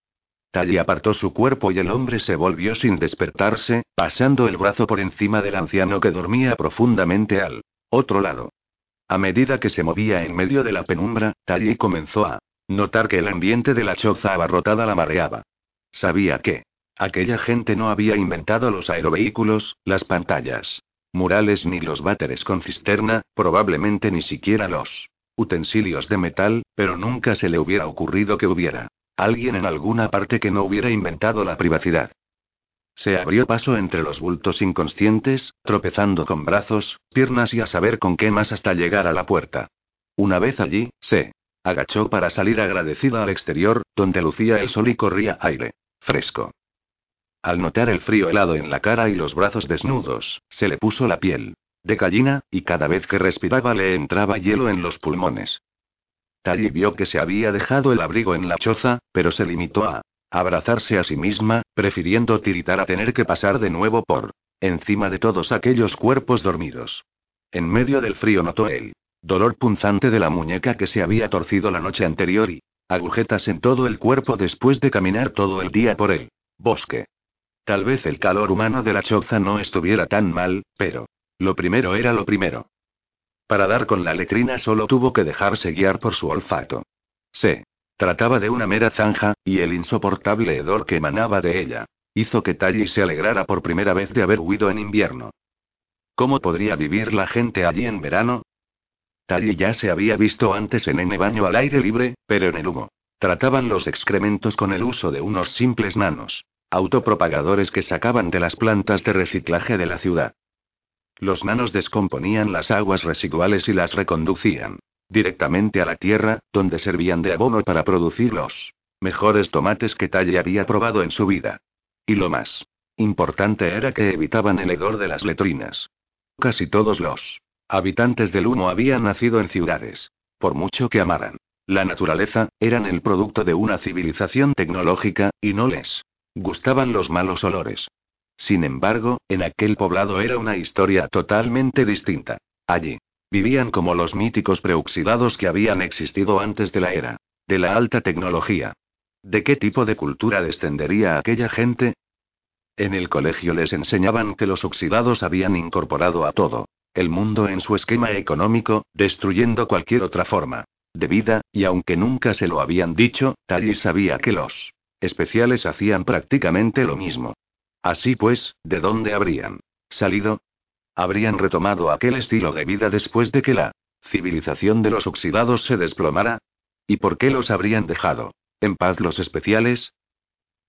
Tally apartó su cuerpo y el hombre se volvió sin despertarse, pasando el brazo por encima del anciano que dormía profundamente al otro lado. A medida que se movía en medio de la penumbra, Tally comenzó a notar que el ambiente de la choza abarrotada la mareaba. Sabía que aquella gente no había inventado los aerovehículos, las pantallas, murales ni los váteres con cisterna, probablemente ni siquiera los utensilios de metal, pero nunca se le hubiera ocurrido que hubiera alguien en alguna parte que no hubiera inventado la privacidad. Se abrió paso entre los bultos inconscientes, tropezando con brazos, piernas y a saber con qué más hasta llegar a la puerta. Una vez allí, se agachó para salir agradecida al exterior, donde lucía el sol y corría aire fresco. Al notar el frío helado en la cara y los brazos desnudos, se le puso la piel de gallina, y cada vez que respiraba le entraba hielo en los pulmones. Tally vio que se había dejado el abrigo en la choza, pero se limitó a abrazarse a sí misma, prefiriendo tiritar a tener que pasar de nuevo por encima de todos aquellos cuerpos dormidos. En medio del frío notó el dolor punzante de la muñeca que se había torcido la noche anterior y agujetas en todo el cuerpo después de caminar todo el día por el bosque. Tal vez el calor humano de la choza no estuviera tan mal, pero lo primero era lo primero. Para dar con la letrina solo tuvo que dejarse guiar por su olfato. Se trataba de una mera zanja, y el insoportable hedor que emanaba de ella hizo que Tally se alegrara por primera vez de haber huido en invierno. ¿Cómo podría vivir la gente allí en verano? Tally ya se había visto antes en N baño al aire libre, pero en el humo. Trataban los excrementos con el uso de unos simples nanos autopropagadores que sacaban de las plantas de reciclaje de la ciudad. Los nanos descomponían las aguas residuales y las reconducían directamente a la tierra, donde servían de abono para producir los mejores tomates que Talle había probado en su vida. Y lo más importante era que evitaban el hedor de las letrinas. Casi todos los habitantes del humo habían nacido en ciudades. Por mucho que amaran la naturaleza, eran el producto de una civilización tecnológica, y no les gustaban los malos olores. Sin embargo, en aquel poblado era una historia totalmente distinta. Allí. Vivían como los míticos preoxidados que habían existido antes de la era de la alta tecnología. ¿De qué tipo de cultura descendería aquella gente? En el colegio les enseñaban que los oxidados habían incorporado a todo el mundo en su esquema económico, destruyendo cualquier otra forma de vida, y aunque nunca se lo habían dicho, Tally sabía que los especiales hacían prácticamente lo mismo. Así pues, ¿de dónde habrían salido? ¿Habrían retomado aquel estilo de vida después de que la civilización de los oxidados se desplomara? ¿Y por qué los habrían dejado en paz los especiales?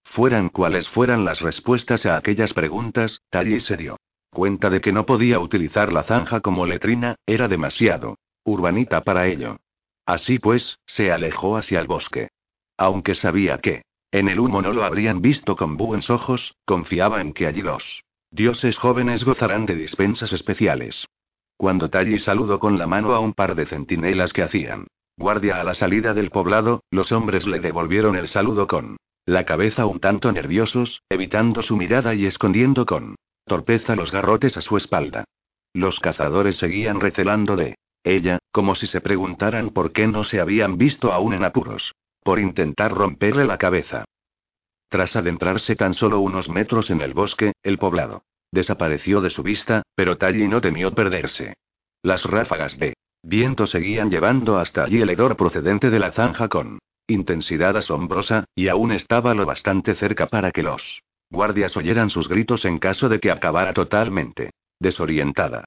Fueran cuales fueran las respuestas a aquellas preguntas, Tally se dio cuenta de que no podía utilizar la zanja como letrina, era demasiado urbanita para ello. Así pues, se alejó hacia el bosque. Aunque sabía que en el humo no lo habrían visto con buenos ojos, confiaba en que allí los dioses jóvenes gozarán de dispensas especiales. Cuando Talli saludó con la mano a un par de centinelas que hacían guardia a la salida del poblado, los hombres le devolvieron el saludo con la cabeza un tanto nerviosos, evitando su mirada y escondiendo con torpeza los garrotes a su espalda. Los cazadores seguían recelando de ella, como si se preguntaran por qué no se habían visto aún en apuros. Por intentar romperle la cabeza. Tras adentrarse tan solo unos metros en el bosque, el poblado desapareció de su vista, pero Talli no temió perderse. Las ráfagas de viento seguían llevando hasta allí el hedor procedente de la zanja con intensidad asombrosa, y aún estaba lo bastante cerca para que los guardias oyeran sus gritos en caso de que acabara totalmente desorientada.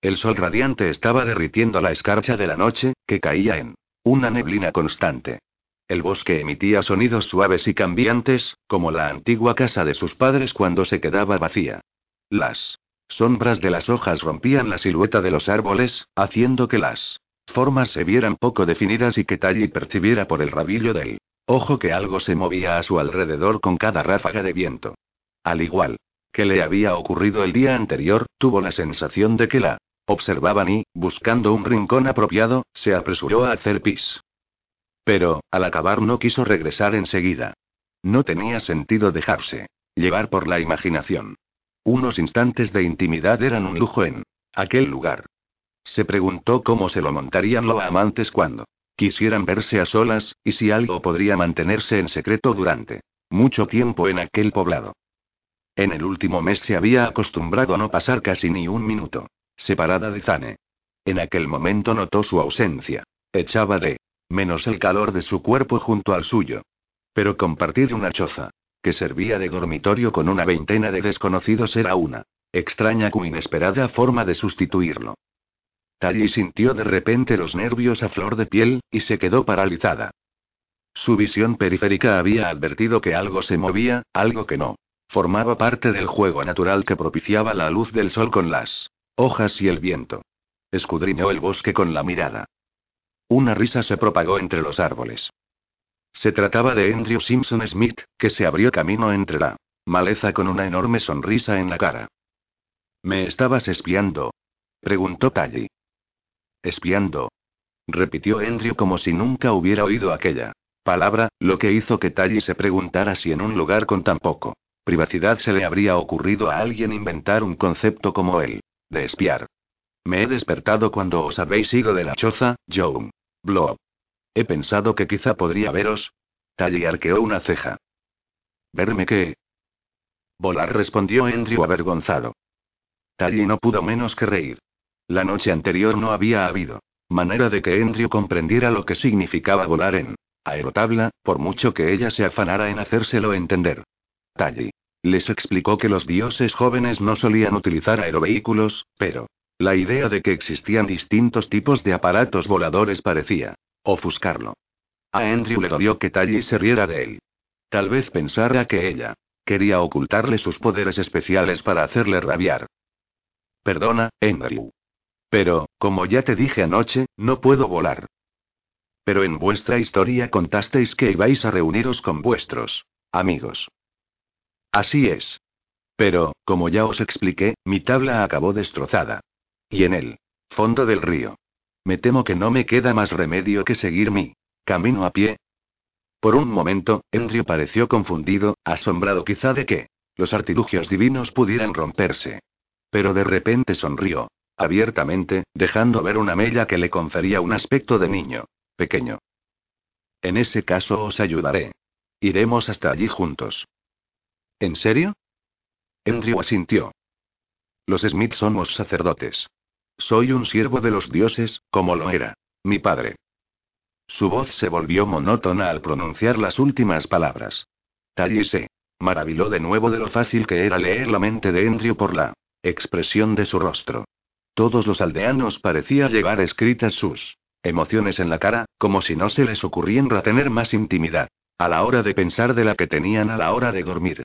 El sol radiante estaba derritiendo la escarcha de la noche, que caía en una neblina constante. El bosque emitía sonidos suaves y cambiantes, como la antigua casa de sus padres cuando se quedaba vacía. Las sombras de las hojas rompían la silueta de los árboles, haciendo que las formas se vieran poco definidas y que Talli percibiera por el rabillo del ojo que algo se movía a su alrededor con cada ráfaga de viento. Al igual que le había ocurrido el día anterior, tuvo la sensación de que la observaban y, buscando un rincón apropiado, se apresuró a hacer pis. Pero, al acabar no quiso regresar enseguida. No tenía sentido dejarse llevar por la imaginación. Unos instantes de intimidad eran un lujo en aquel lugar. Se preguntó cómo se lo montarían los amantes cuando quisieran verse a solas, y si algo podría mantenerse en secreto durante mucho tiempo en aquel poblado. En el último mes se había acostumbrado a no pasar casi ni un minuto separada de Zane. En aquel momento notó su ausencia. Echaba de menos el calor de su cuerpo junto al suyo. Pero compartir una choza, que servía de dormitorio con una veintena de desconocidos era una extraña cu inesperada forma de sustituirlo. Tally sintió de repente los nervios a flor de piel, y se quedó paralizada. Su visión periférica había advertido que algo se movía, algo que no. Formaba parte del juego natural que propiciaba la luz del sol con las hojas y el viento. Escudriñó el bosque con la mirada. Una risa se propagó entre los árboles. Se trataba de Andrew Simpson Smith, que se abrió camino entre la maleza con una enorme sonrisa en la cara. ¿Me estabas espiando? preguntó Tally. Espiando. Repitió Andrew como si nunca hubiera oído aquella palabra, lo que hizo que Tally se preguntara si en un lugar con tan poco privacidad se le habría ocurrido a alguien inventar un concepto como él, de espiar. Me he despertado cuando os habéis ido de la choza, Joan. Blob. He pensado que quizá podría veros. Tally arqueó una ceja. ¿Verme qué? Volar respondió Andrew avergonzado. Tally no pudo menos que reír. La noche anterior no había habido manera de que Andrew comprendiera lo que significaba volar en aerotabla, por mucho que ella se afanara en hacérselo entender. Tally les explicó que los dioses jóvenes no solían utilizar aerovehículos, pero la idea de que existían distintos tipos de aparatos voladores parecía ofuscarlo. A Andrew le dolió que Tally se riera de él. Tal vez pensara que ella quería ocultarle sus poderes especiales para hacerle rabiar. Perdona, Andrew. Pero, como ya te dije anoche, no puedo volar. Pero en vuestra historia contasteis que ibais a reuniros con vuestros amigos. Así es. Pero, como ya os expliqué, mi tabla acabó destrozada. Y en el fondo del río. Me temo que no me queda más remedio que seguir mi camino a pie. Por un momento, Andrew pareció confundido, asombrado quizá de que los artilugios divinos pudieran romperse. Pero de repente sonrió, abiertamente, dejando ver una mella que le confería un aspecto de niño pequeño. En ese caso os ayudaré. Iremos hasta allí juntos. ¿En serio? Andrew asintió. Los Smith somos sacerdotes. Soy un siervo de los dioses, como lo era mi padre. Su voz se volvió monótona al pronunciar las últimas palabras. Tally se maravilló de nuevo de lo fácil que era leer la mente de Andrew por la expresión de su rostro. Todos los aldeanos parecía llevar escritas sus emociones en la cara, como si no se les ocurriera tener más intimidad. A la hora de pensar de la que tenían a la hora de dormir.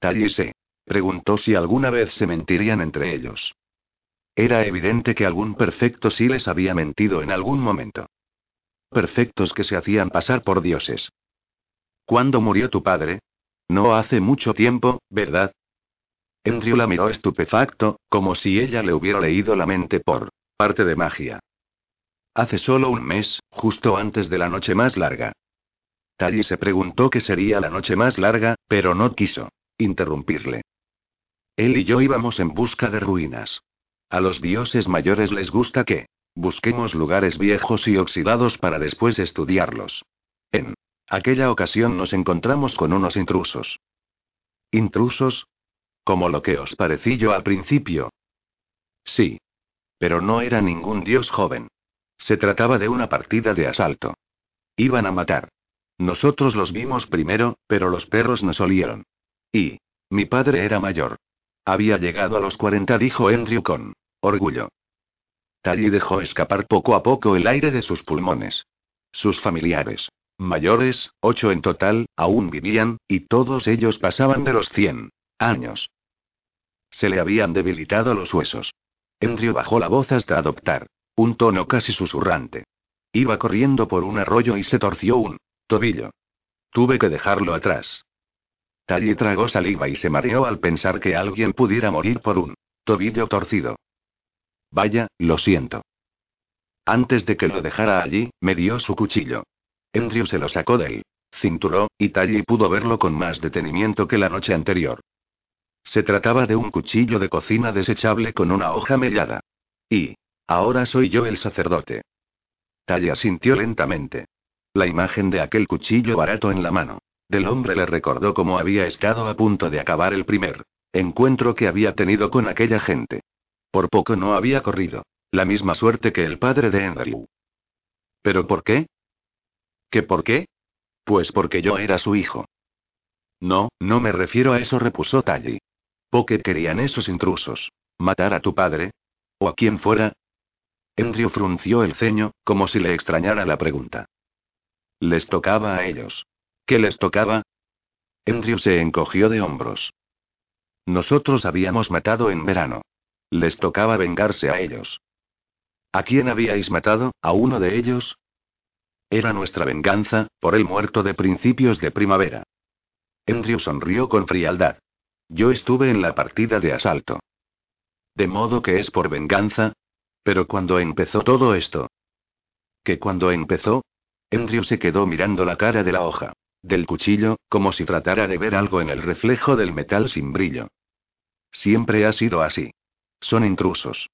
Tally se Preguntó si alguna vez se mentirían entre ellos. Era evidente que algún perfecto sí les había mentido en algún momento. Perfectos que se hacían pasar por dioses. ¿Cuándo murió tu padre? No hace mucho tiempo, ¿verdad? Andrew la miró estupefacto, como si ella le hubiera leído la mente por parte de magia. Hace solo un mes, justo antes de la noche más larga. Tally se preguntó qué sería la noche más larga, pero no quiso interrumpirle. Él y yo íbamos en busca de ruinas. A los dioses mayores les gusta que busquemos lugares viejos y oxidados para después estudiarlos. En aquella ocasión nos encontramos con unos intrusos. ¿Intrusos? Como lo que os parecí yo al principio. Sí. Pero no era ningún dios joven. Se trataba de una partida de asalto. Iban a matar. Nosotros los vimos primero, pero los perros nos olieron. Y. Mi padre era mayor. Había llegado a los 40, dijo Andrew con orgullo. Tally dejó escapar poco a poco el aire de sus pulmones. Sus familiares, mayores, ocho en total, aún vivían, y todos ellos pasaban de los 100 años. Se le habían debilitado los huesos. Andrew bajó la voz hasta adoptar un tono casi susurrante. Iba corriendo por un arroyo y se torció un tobillo. Tuve que dejarlo atrás. Tally tragó saliva y se mareó al pensar que alguien pudiera morir por un tobillo torcido. Vaya, lo siento. Antes de que lo dejara allí, me dio su cuchillo. Andrew se lo sacó del cinturón, y Tally pudo verlo con más detenimiento que la noche anterior. Se trataba de un cuchillo de cocina desechable con una hoja mellada. Y. Ahora soy yo el sacerdote. Tally asintió lentamente. La imagen de aquel cuchillo barato en la mano. Del hombre le recordó cómo había estado a punto de acabar el primer encuentro que había tenido con aquella gente. Por poco no había corrido. La misma suerte que el padre de Andrew. ¿Pero por qué? ¿Qué por qué? Pues porque yo era su hijo. No, no me refiero a eso, repuso Tally. ¿Por qué querían esos intrusos? ¿Matar a tu padre? ¿O a quien fuera? Andrew frunció el ceño, como si le extrañara la pregunta. Les tocaba a ellos. ¿Qué les tocaba? Andrew se encogió de hombros. Nosotros habíamos matado en verano. Les tocaba vengarse a ellos. ¿A quién habíais matado? ¿A uno de ellos? Era nuestra venganza, por el muerto de principios de primavera. Andrew sonrió con frialdad. Yo estuve en la partida de asalto. ¿De modo que es por venganza? Pero cuando empezó todo esto. ¿Que cuando empezó? Andrew se quedó mirando la cara de la hoja. Del cuchillo, como si tratara de ver algo en el reflejo del metal sin brillo. Siempre ha sido así. Son intrusos.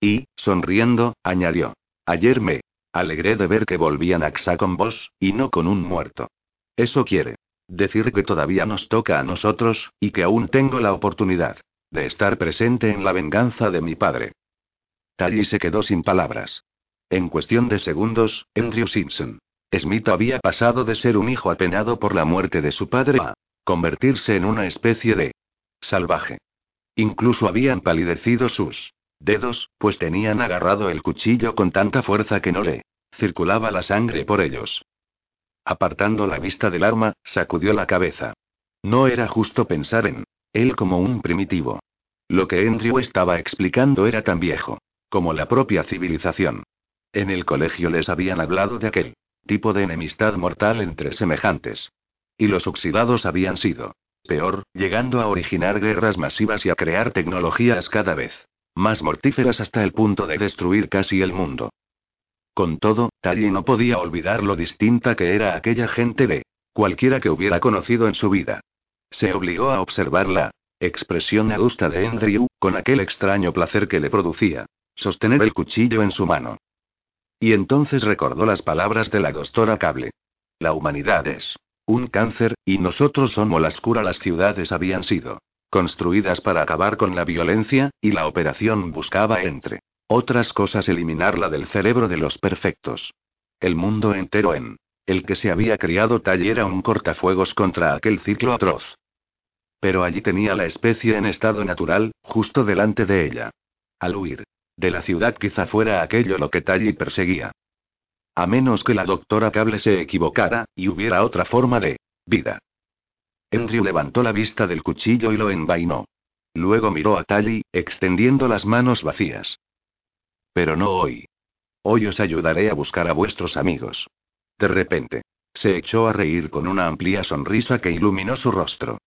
Y, sonriendo, añadió. Ayer me alegré de ver que volvían a Xa con vos, y no con un muerto. Eso quiere decir que todavía nos toca a nosotros, y que aún tengo la oportunidad de estar presente en la venganza de mi padre. Tally se quedó sin palabras. En cuestión de segundos, Andrew Simpson. Smith había pasado de ser un hijo apenado por la muerte de su padre a convertirse en una especie de salvaje. Incluso habían palidecido sus dedos, pues tenían agarrado el cuchillo con tanta fuerza que no le circulaba la sangre por ellos. Apartando la vista del arma, sacudió la cabeza. No era justo pensar en él como un primitivo. Lo que Andrew estaba explicando era tan viejo como la propia civilización. En el colegio les habían hablado de aquel tipo de enemistad mortal entre semejantes. Y los oxidados habían sido peor, llegando a originar guerras masivas y a crear tecnologías cada vez más mortíferas hasta el punto de destruir casi el mundo. Con todo, Tally no podía olvidar lo distinta que era aquella gente de cualquiera que hubiera conocido en su vida. Se obligó a observar la expresión adusta de Andrew, con aquel extraño placer que le producía sostener el cuchillo en su mano. Y entonces recordó las palabras de la doctora Cable. La humanidad es un cáncer, y nosotros somos las cura. Las ciudades habían sido construidas para acabar con la violencia, y la operación buscaba, entre otras cosas, eliminarla del cerebro de los perfectos. El mundo entero en el que se había criado Tall era un cortafuegos contra aquel ciclo atroz. Pero allí tenía la especie en estado natural, justo delante de ella. Al huir de la ciudad quizá fuera aquello lo que Tally perseguía. A menos que la doctora Cable se equivocara, y hubiera otra forma de vida. Andrew levantó la vista del cuchillo y lo envainó. Luego miró a Tally, extendiendo las manos vacías. Pero no hoy. Hoy os ayudaré a buscar a vuestros amigos. De repente, se echó a reír con una amplia sonrisa que iluminó su rostro.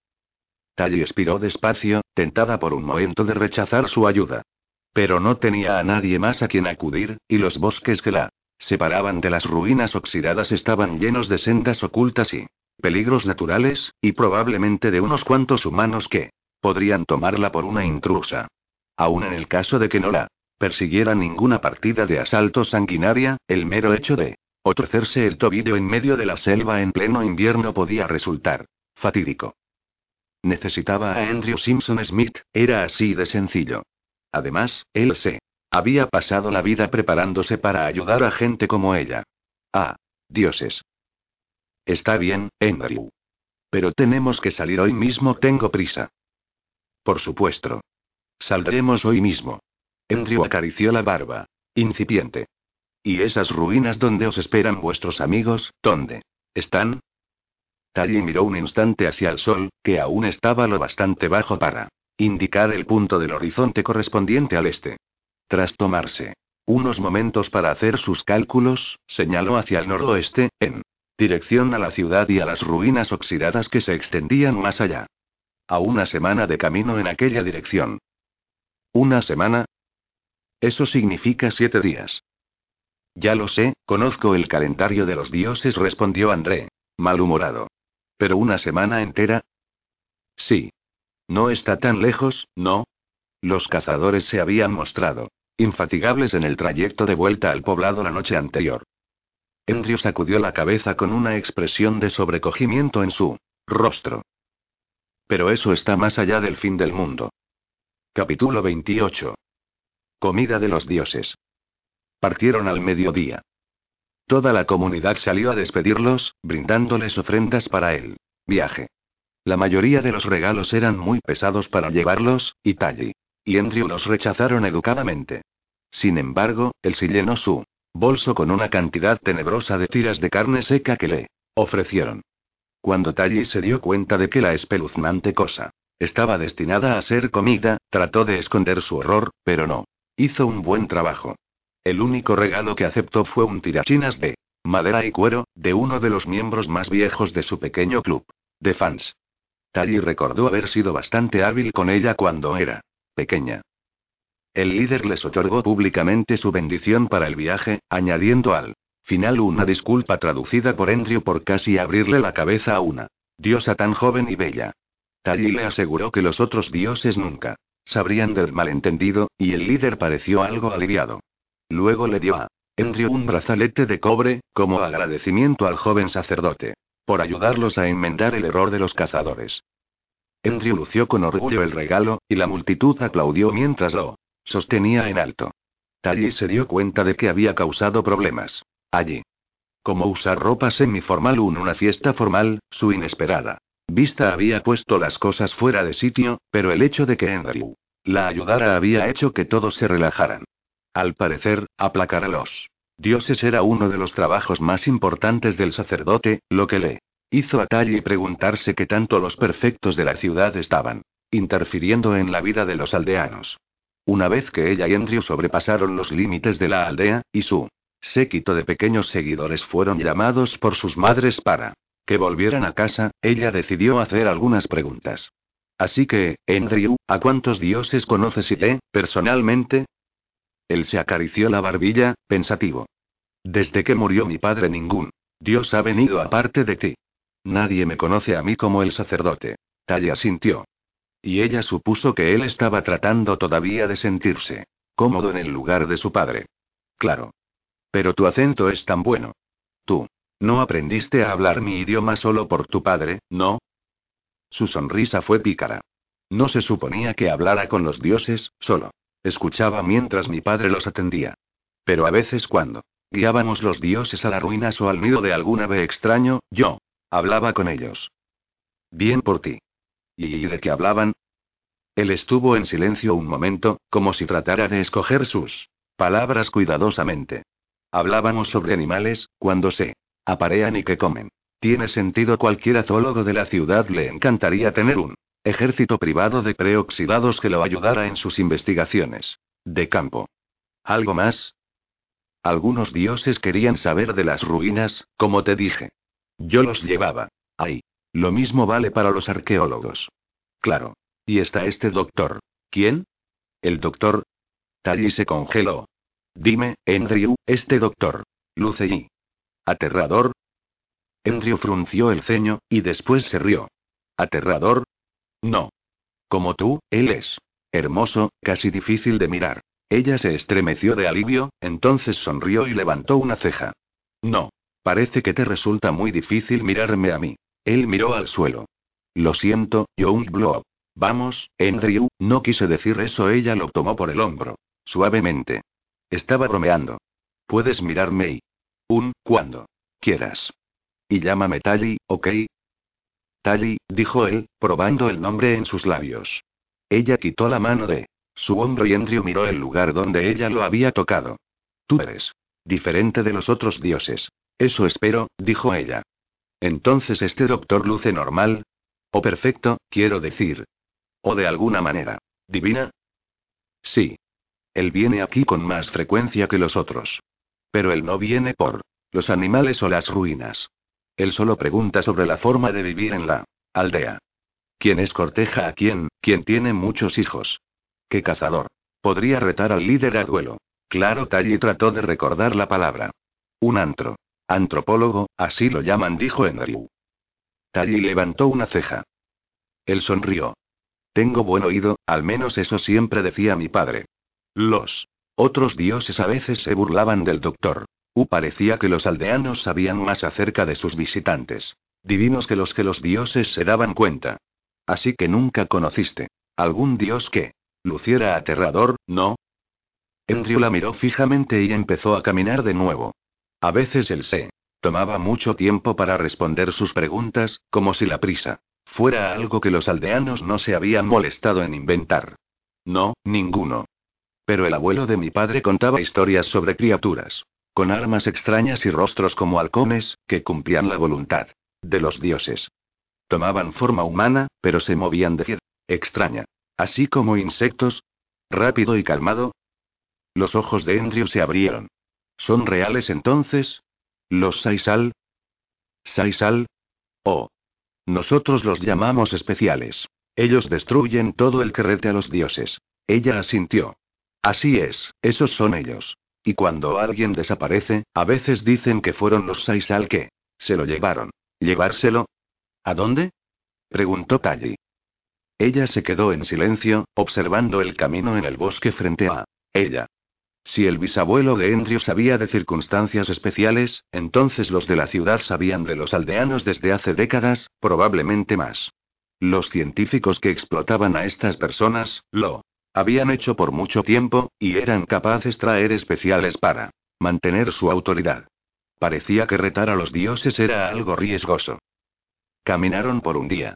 Tally expiró despacio, tentada por un momento de rechazar su ayuda. Pero no tenía a nadie más a quien acudir, y los bosques que la separaban de las ruinas oxidadas estaban llenos de sendas ocultas y peligros naturales, y probablemente de unos cuantos humanos que podrían tomarla por una intrusa. Aún en el caso de que no la persiguiera ninguna partida de asalto sanguinaria, el mero hecho de otorcerse el tobillo en medio de la selva en pleno invierno podía resultar fatídico. Necesitaba a Andrew Simpson Smith, era así de sencillo. Además, él se Había pasado la vida preparándose para ayudar a gente como ella. Ah, dioses. Está bien, Andrew. Pero tenemos que salir hoy mismo, tengo prisa. Por supuesto. Saldremos hoy mismo. Andrew acarició la barba. Incipiente. ¿Y esas ruinas donde os esperan vuestros amigos, dónde? ¿Están? Tally miró un instante hacia el sol, que aún estaba lo bastante bajo para indicar el punto del horizonte correspondiente al este. Tras tomarse unos momentos para hacer sus cálculos, señaló hacia el noroeste, en dirección a la ciudad y a las ruinas oxidadas que se extendían más allá. A una semana de camino en aquella dirección. ¿Una semana? Eso significa siete días. Ya lo sé, conozco el calendario de los dioses, respondió André, malhumorado. ¿Pero una semana entera? Sí. No está tan lejos, ¿no? Los cazadores se habían mostrado infatigables en el trayecto de vuelta al poblado la noche anterior. Andrew sacudió la cabeza con una expresión de sobrecogimiento en su rostro. Pero eso está más allá del fin del mundo. Capítulo 28. Comida de los dioses. Partieron al mediodía. Toda la comunidad salió a despedirlos, brindándoles ofrendas para el viaje. La mayoría de los regalos eran muy pesados para llevarlos, y Tally y Andrew los rechazaron educadamente. Sin embargo, él sí llenó su bolso con una cantidad tenebrosa de tiras de carne seca que le ofrecieron. Cuando Tally se dio cuenta de que la espeluznante cosa estaba destinada a ser comida, trató de esconder su horror, pero no. Hizo un buen trabajo. El único regalo que aceptó fue un tirachinas de madera y cuero, de uno de los miembros más viejos de su pequeño club de fans. Tally recordó haber sido bastante hábil con ella cuando era pequeña. El líder les otorgó públicamente su bendición para el viaje, añadiendo al final una disculpa traducida por Andrew por casi abrirle la cabeza a una diosa tan joven y bella. Tally le aseguró que los otros dioses nunca sabrían del malentendido, y el líder pareció algo aliviado. Luego le dio a Andrew un brazalete de cobre, como agradecimiento al joven sacerdote, por ayudarlos a enmendar el error de los cazadores. Andrew lució con orgullo el regalo, y la multitud aplaudió mientras lo sostenía en alto. Tally se dio cuenta de que había causado problemas. Allí. Como usar ropa semiformal o una fiesta formal, su inesperada vista había puesto las cosas fuera de sitio, pero el hecho de que Andrew la ayudara había hecho que todos se relajaran. Al parecer, aplacar a los dioses era uno de los trabajos más importantes del sacerdote, lo que le Hizo a Tally preguntarse qué tanto los perfectos de la ciudad estaban interfiriendo en la vida de los aldeanos. Una vez que ella y Andrew sobrepasaron los límites de la aldea, y su séquito de pequeños seguidores fueron llamados por sus madres para que volvieran a casa, ella decidió hacer algunas preguntas. Así que, Andrew, ¿a cuántos dioses conoces y lee, personalmente? Él se acarició la barbilla, pensativo. Desde que murió mi padre ningún dios ha venido aparte de ti. Nadie me conoce a mí como el sacerdote. Talla sintió. Y ella supuso que él estaba tratando todavía de sentirse cómodo en el lugar de su padre. Claro. Pero tu acento es tan bueno. Tú. ¿No aprendiste a hablar mi idioma solo por tu padre, no? Su sonrisa fue pícara. No se suponía que hablara con los dioses, solo. Escuchaba mientras mi padre los atendía. Pero a veces cuando guiábamos los dioses a las ruinas o al nido de algún ave extraño, yo Hablaba con ellos. Bien por ti. ¿Y de qué hablaban? Él estuvo en silencio un momento, como si tratara de escoger sus palabras cuidadosamente. Hablábamos sobre animales, cuando se aparean y que comen. Tiene sentido cualquier zoólogo de la ciudad le encantaría tener un ejército privado de preoxidados que lo ayudara en sus investigaciones. De campo. ¿Algo más? Algunos dioses querían saber de las ruinas, como te dije. Yo los llevaba. Ahí. Lo mismo vale para los arqueólogos. Claro. Y está este doctor. ¿Quién? El doctor. Tally se congeló. Dime, Andrew, este doctor. Luce ¿Aterrador? Andrew frunció el ceño, y después se rió. ¿Aterrador? No. Como tú, él es. Hermoso, casi difícil de mirar. Ella se estremeció de alivio, entonces sonrió y levantó una ceja. No. Parece que te resulta muy difícil mirarme a mí. Él miró al suelo. Lo siento, Young Blob. Vamos, Andrew, no quise decir eso. Ella lo tomó por el hombro. suavemente. Estaba bromeando. Puedes mirarme y. Un, cuando. Quieras. Y llámame Tali, ¿ok? Tali, dijo él, probando el nombre en sus labios. Ella quitó la mano de su hombro y Andrew miró el lugar donde ella lo había tocado. Tú eres diferente de los otros dioses. Eso espero, dijo ella. Entonces este doctor luce normal. O perfecto, quiero decir. O de alguna manera. ¿Divina? Sí. Él viene aquí con más frecuencia que los otros. Pero él no viene por los animales o las ruinas. Él solo pregunta sobre la forma de vivir en la aldea. ¿Quién es corteja a quién? ¿Quién tiene muchos hijos? ¿Qué cazador? Podría retar al líder a duelo. Claro, Talli trató de recordar la palabra. Un antro. Antropólogo, así lo llaman, dijo Andrew. Talli levantó una ceja. Él sonrió. Tengo buen oído, al menos eso siempre decía mi padre. Los otros dioses a veces se burlaban del doctor. U parecía que los aldeanos sabían más acerca de sus visitantes. Divinos que los que los dioses se daban cuenta. Así que nunca conociste. Algún dios que luciera aterrador, ¿no? Andrew la miró fijamente y empezó a caminar de nuevo. A veces él se tomaba mucho tiempo para responder sus preguntas, como si la prisa fuera algo que los aldeanos no se habían molestado en inventar. No, ninguno. Pero el abuelo de mi padre contaba historias sobre criaturas, con armas extrañas y rostros como halcones, que cumplían la voluntad de los dioses. Tomaban forma humana, pero se movían de fiel, extraña. Así como insectos. Rápido y calmado. Los ojos de Andrew se abrieron. ¿Son reales entonces? ¿Los Saisal? ¿Saisal? Oh. Nosotros los llamamos especiales. Ellos destruyen todo el que rete a los dioses. Ella asintió. Así es, esos son ellos. Y cuando alguien desaparece, a veces dicen que fueron los Saisal que se lo llevaron. ¿Llevárselo? ¿A dónde? preguntó Talli. Ella se quedó en silencio, observando el camino en el bosque frente a ella. Si el bisabuelo de Andrew sabía de circunstancias especiales, entonces los de la ciudad sabían de los aldeanos desde hace décadas, probablemente más. Los científicos que explotaban a estas personas, lo habían hecho por mucho tiempo, y eran capaces traer especiales para mantener su autoridad. Parecía que retar a los dioses era algo riesgoso. Caminaron por un día.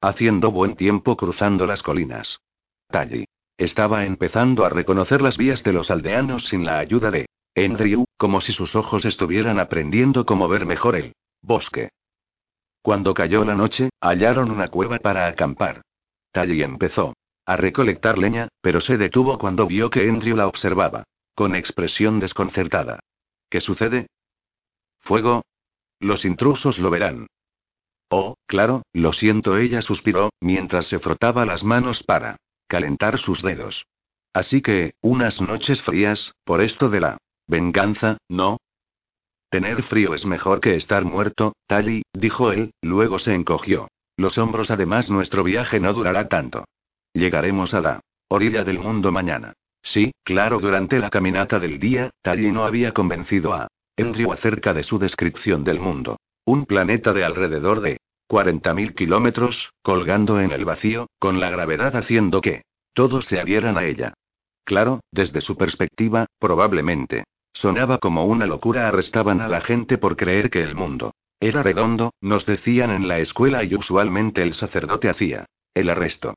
Haciendo buen tiempo cruzando las colinas. Talli. Estaba empezando a reconocer las vías de los aldeanos sin la ayuda de Andrew, como si sus ojos estuvieran aprendiendo cómo ver mejor el bosque. Cuando cayó la noche, hallaron una cueva para acampar. Talli empezó a recolectar leña, pero se detuvo cuando vio que Andrew la observaba, con expresión desconcertada. ¿Qué sucede? ¿Fuego? Los intrusos lo verán. Oh, claro, lo siento, ella suspiró, mientras se frotaba las manos para calentar sus dedos. Así que, unas noches frías, por esto de la venganza, ¿no? Tener frío es mejor que estar muerto, Tali, dijo él, luego se encogió. Los hombros además nuestro viaje no durará tanto. Llegaremos a la orilla del mundo mañana. Sí, claro, durante la caminata del día, Tali no había convencido a Andrew acerca de su descripción del mundo. Un planeta de alrededor de 40.000 kilómetros, colgando en el vacío, con la gravedad haciendo que todos se adhieran a ella. Claro, desde su perspectiva, probablemente. Sonaba como una locura, arrestaban a la gente por creer que el mundo era redondo, nos decían en la escuela y usualmente el sacerdote hacía el arresto.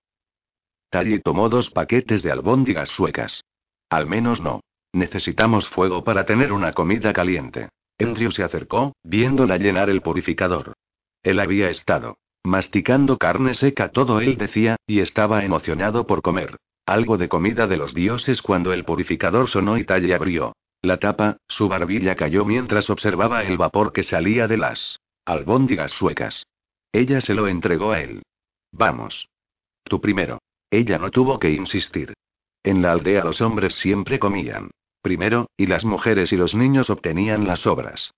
Talli tomó dos paquetes de albóndigas suecas. Al menos no. Necesitamos fuego para tener una comida caliente. Andrew se acercó, viéndola llenar el purificador. Él había estado masticando carne seca todo él decía, y estaba emocionado por comer algo de comida de los dioses cuando el purificador sonó y Talle abrió la tapa, su barbilla cayó mientras observaba el vapor que salía de las albóndigas suecas. Ella se lo entregó a él. Vamos. Tú primero. Ella no tuvo que insistir. En la aldea los hombres siempre comían primero, y las mujeres y los niños obtenían las obras.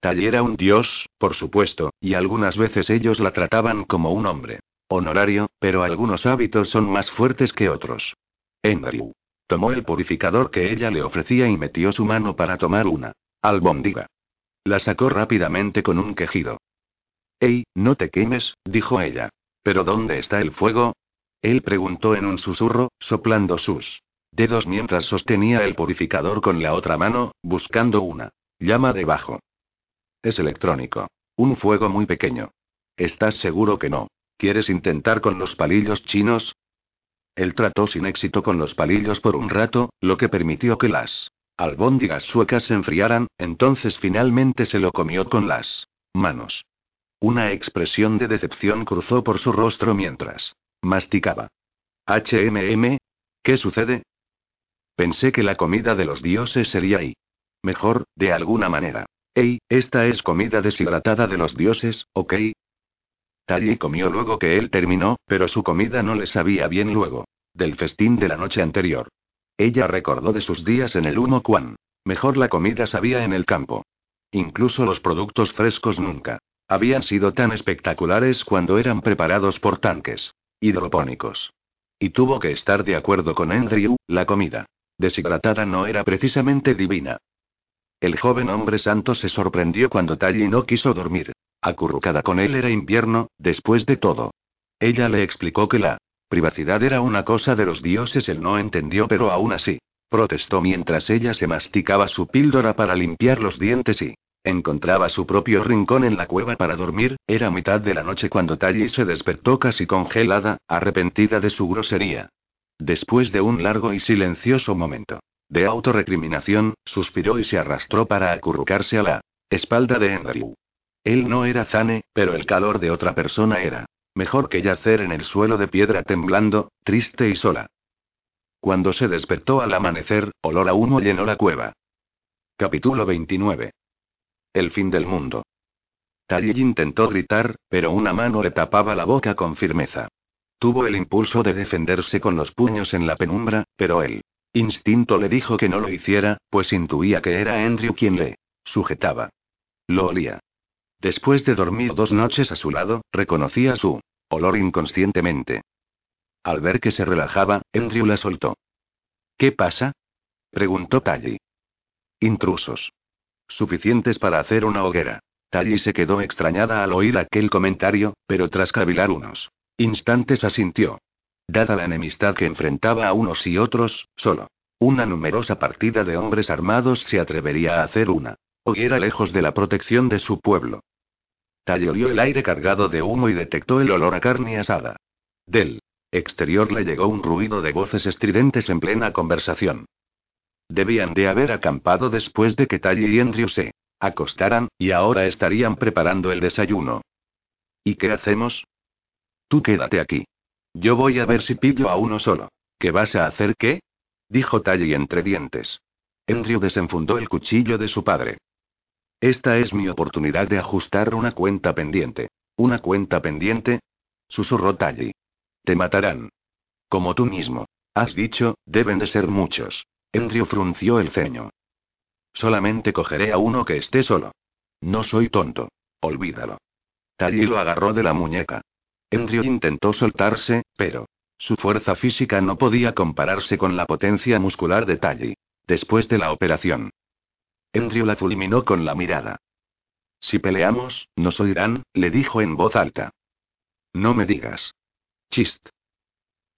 Tal era un dios, por supuesto, y algunas veces ellos la trataban como un hombre. Honorario, pero algunos hábitos son más fuertes que otros. Andrew. Tomó el purificador que ella le ofrecía y metió su mano para tomar una albóndiga. La sacó rápidamente con un quejido. Ey, no te quemes, dijo ella. ¿Pero dónde está el fuego? Él preguntó en un susurro, soplando sus dedos mientras sostenía el purificador con la otra mano, buscando una llama debajo. Es electrónico. Un fuego muy pequeño. ¿Estás seguro que no? ¿Quieres intentar con los palillos chinos? Él trató sin éxito con los palillos por un rato, lo que permitió que las albóndigas suecas se enfriaran, entonces finalmente se lo comió con las manos. Una expresión de decepción cruzó por su rostro mientras masticaba. HMM, ¿qué sucede? Pensé que la comida de los dioses sería ahí. Mejor, de alguna manera. Ey, esta es comida deshidratada de los dioses, ¿ok? Tally comió luego que él terminó, pero su comida no le sabía bien luego. Del festín de la noche anterior. Ella recordó de sus días en el Humo Quan. Mejor la comida sabía en el campo. Incluso los productos frescos nunca. Habían sido tan espectaculares cuando eran preparados por tanques. Hidropónicos. Y tuvo que estar de acuerdo con Andrew, la comida. Deshidratada no era precisamente divina. El joven hombre santo se sorprendió cuando Tally no quiso dormir. Acurrucada con él era invierno, después de todo. Ella le explicó que la privacidad era una cosa de los dioses, él no entendió, pero aún así. Protestó mientras ella se masticaba su píldora para limpiar los dientes y encontraba su propio rincón en la cueva para dormir. Era mitad de la noche cuando Tally se despertó casi congelada, arrepentida de su grosería. Después de un largo y silencioso momento, de autorrecriminación, suspiró y se arrastró para acurrucarse a la espalda de Andrew. Él no era Zane, pero el calor de otra persona era mejor que yacer en el suelo de piedra temblando, triste y sola. Cuando se despertó al amanecer, olor a humo llenó la cueva. Capítulo 29. El fin del mundo. Tally intentó gritar, pero una mano le tapaba la boca con firmeza. Tuvo el impulso de defenderse con los puños en la penumbra, pero él Instinto le dijo que no lo hiciera, pues intuía que era Andrew quien le sujetaba. Lo olía. Después de dormir dos noches a su lado, reconocía su olor inconscientemente. Al ver que se relajaba, Andrew la soltó. ¿Qué pasa? preguntó Tally. Intrusos. Suficientes para hacer una hoguera. Tally se quedó extrañada al oír aquel comentario, pero tras cavilar unos instantes asintió. Dada la enemistad que enfrentaba a unos y otros, solo una numerosa partida de hombres armados se atrevería a hacer una hoguera lejos de la protección de su pueblo. Olió el aire cargado de humo y detectó el olor a carne asada. Del exterior le llegó un ruido de voces estridentes en plena conversación. Debían de haber acampado después de que Tally y Andrew se acostaran, y ahora estarían preparando el desayuno. ¿Y qué hacemos? Tú quédate aquí. Yo voy a ver si pillo a uno solo. ¿Qué vas a hacer qué? dijo Tally entre dientes. Andrew desenfundó el cuchillo de su padre. Esta es mi oportunidad de ajustar una cuenta pendiente. ¿Una cuenta pendiente? susurró Tally. Te matarán. Como tú mismo. Has dicho, deben de ser muchos. Andrew frunció el ceño. Solamente cogeré a uno que esté solo. No soy tonto. Olvídalo. Tally lo agarró de la muñeca. Andrew intentó soltarse, pero su fuerza física no podía compararse con la potencia muscular de Tally. Después de la operación. Andrew la fulminó con la mirada. Si peleamos, nos oirán, le dijo en voz alta. No me digas. Chist.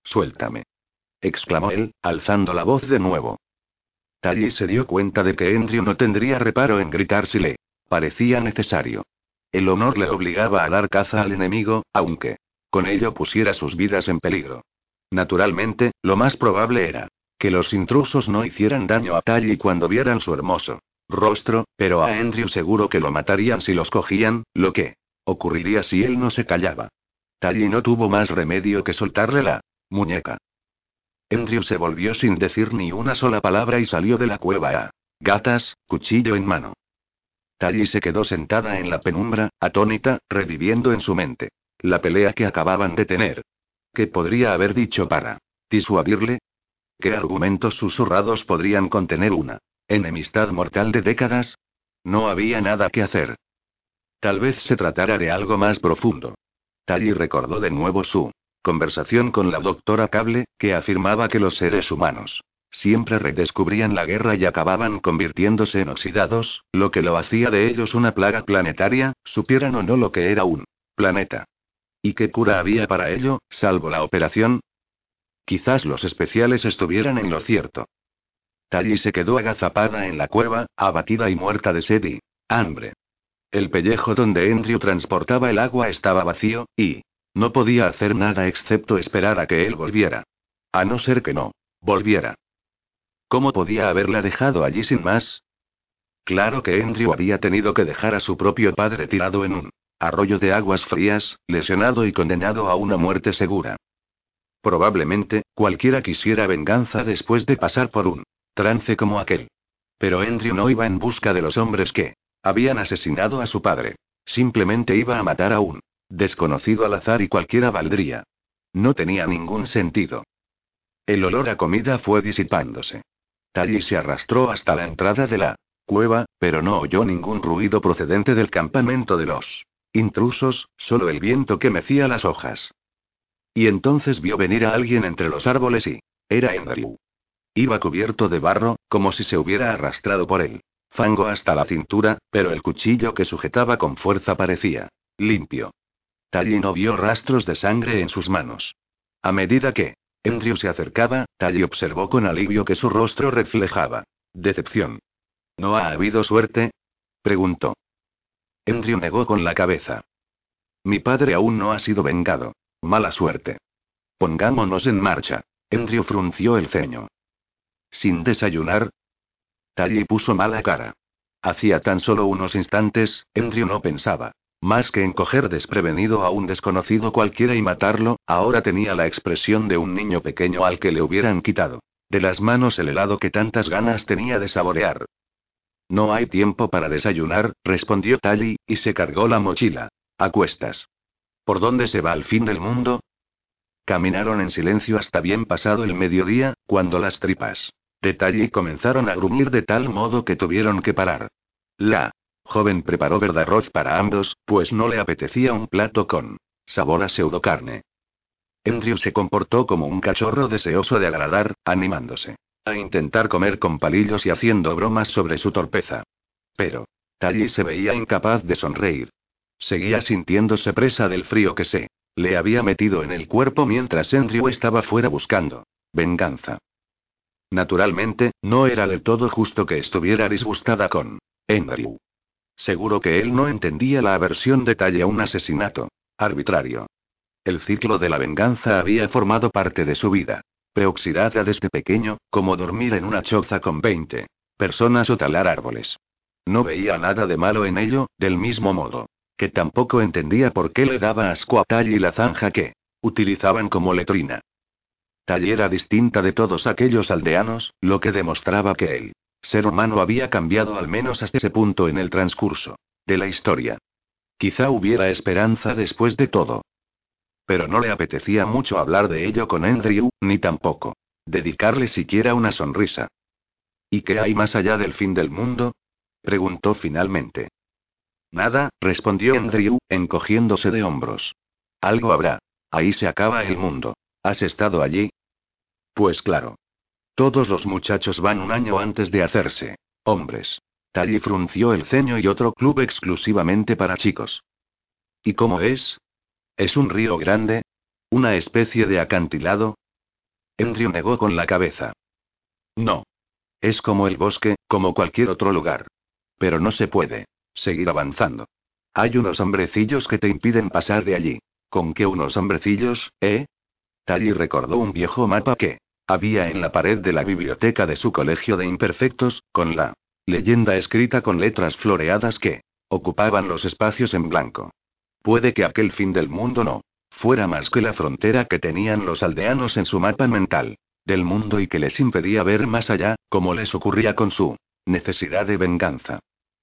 Suéltame. exclamó él, alzando la voz de nuevo. Tally se dio cuenta de que Andrew no tendría reparo en gritar si le parecía necesario. El honor le obligaba a dar caza al enemigo, aunque con ello pusiera sus vidas en peligro. Naturalmente, lo más probable era que los intrusos no hicieran daño a Tally cuando vieran su hermoso rostro, pero a Andrew seguro que lo matarían si los cogían, lo que ocurriría si él no se callaba. Tally no tuvo más remedio que soltarle la muñeca. Andrew se volvió sin decir ni una sola palabra y salió de la cueva a gatas, cuchillo en mano. Tally se quedó sentada en la penumbra, atónita, reviviendo en su mente la pelea que acababan de tener. ¿Qué podría haber dicho para disuadirle? ¿Qué argumentos susurrados podrían contener una enemistad mortal de décadas? No había nada que hacer. Tal vez se tratara de algo más profundo. Tally recordó de nuevo su conversación con la doctora Cable, que afirmaba que los seres humanos Siempre redescubrían la guerra y acababan convirtiéndose en oxidados, lo que lo hacía de ellos una plaga planetaria, supieran o no lo que era un planeta. ¿Y qué cura había para ello, salvo la operación? Quizás los especiales estuvieran en lo cierto. Tally se quedó agazapada en la cueva, abatida y muerta de sed y hambre. El pellejo donde Andrew transportaba el agua estaba vacío, y no podía hacer nada excepto esperar a que él volviera. A no ser que no volviera. ¿Cómo podía haberla dejado allí sin más? Claro que Andrew había tenido que dejar a su propio padre tirado en un arroyo de aguas frías, lesionado y condenado a una muerte segura. Probablemente, cualquiera quisiera venganza después de pasar por un trance como aquel. Pero Andrew no iba en busca de los hombres que habían asesinado a su padre. Simplemente iba a matar a un desconocido al azar y cualquiera valdría. No tenía ningún sentido. El olor a comida fue disipándose. Tally se arrastró hasta la entrada de la cueva, pero no oyó ningún ruido procedente del campamento de los intrusos, solo el viento que mecía las hojas. Y entonces vio venir a alguien entre los árboles y era Andrew. Iba cubierto de barro, como si se hubiera arrastrado por él. Fango hasta la cintura, pero el cuchillo que sujetaba con fuerza parecía limpio. Tally no vio rastros de sangre en sus manos. A medida que Andrew se acercaba, Tally observó con alivio que su rostro reflejaba decepción. ¿No ha habido suerte? preguntó. Andrew negó con la cabeza. Mi padre aún no ha sido vengado. Mala suerte. Pongámonos en marcha. Andrew frunció el ceño. ¿Sin desayunar? Tally puso mala cara. Hacía tan solo unos instantes, Andrew no pensaba. Más que en coger desprevenido a un desconocido cualquiera y matarlo, ahora tenía la expresión de un niño pequeño al que le hubieran quitado de las manos el helado que tantas ganas tenía de saborear. No hay tiempo para desayunar, respondió Tally, y se cargó la mochila. A cuestas. ¿Por dónde se va al fin del mundo? Caminaron en silencio hasta bien pasado el mediodía, cuando las tripas de Tally comenzaron a gruñir de tal modo que tuvieron que parar. La joven preparó verde arroz para ambos, pues no le apetecía un plato con sabor a pseudocarne. Andrew se comportó como un cachorro deseoso de agradar, animándose a intentar comer con palillos y haciendo bromas sobre su torpeza. Pero Tally se veía incapaz de sonreír. Seguía sintiéndose presa del frío que se le había metido en el cuerpo mientras Andrew estaba fuera buscando venganza. Naturalmente, no era del todo justo que estuviera disgustada con Andrew. Seguro que él no entendía la aversión de Tally a un asesinato arbitrario. El ciclo de la venganza había formado parte de su vida. Preoxidada desde pequeño, como dormir en una choza con 20 personas o talar árboles. No veía nada de malo en ello, del mismo modo que tampoco entendía por qué le daba asco a Tall y la zanja que utilizaban como letrina. Tall era distinta de todos aquellos aldeanos, lo que demostraba que el ser humano había cambiado al menos hasta ese punto en el transcurso de la historia. Quizá hubiera esperanza después de todo. Pero no le apetecía mucho hablar de ello con Andrew, ni tampoco dedicarle siquiera una sonrisa. ¿Y qué hay más allá del fin del mundo? preguntó finalmente. Nada, respondió Andrew, encogiéndose de hombros. Algo habrá. Ahí se acaba el mundo. ¿Has estado allí? Pues claro. Todos los muchachos van un año antes de hacerse. Hombres. Tally frunció el ceño y otro club exclusivamente para chicos. ¿Y cómo es? ¿Es un río grande? ¿Una especie de acantilado? Andrew negó con la cabeza. No. Es como el bosque, como cualquier otro lugar. Pero no se puede. Seguir avanzando. Hay unos hombrecillos que te impiden pasar de allí. ¿Con qué unos hombrecillos, eh? Tally recordó un viejo mapa que había en la pared de la biblioteca de su colegio de imperfectos, con la leyenda escrita con letras floreadas que ocupaban los espacios en blanco. Puede que aquel fin del mundo no fuera más que la frontera que tenían los aldeanos en su mapa mental del mundo y que les impedía ver más allá, como les ocurría con su necesidad de venganza.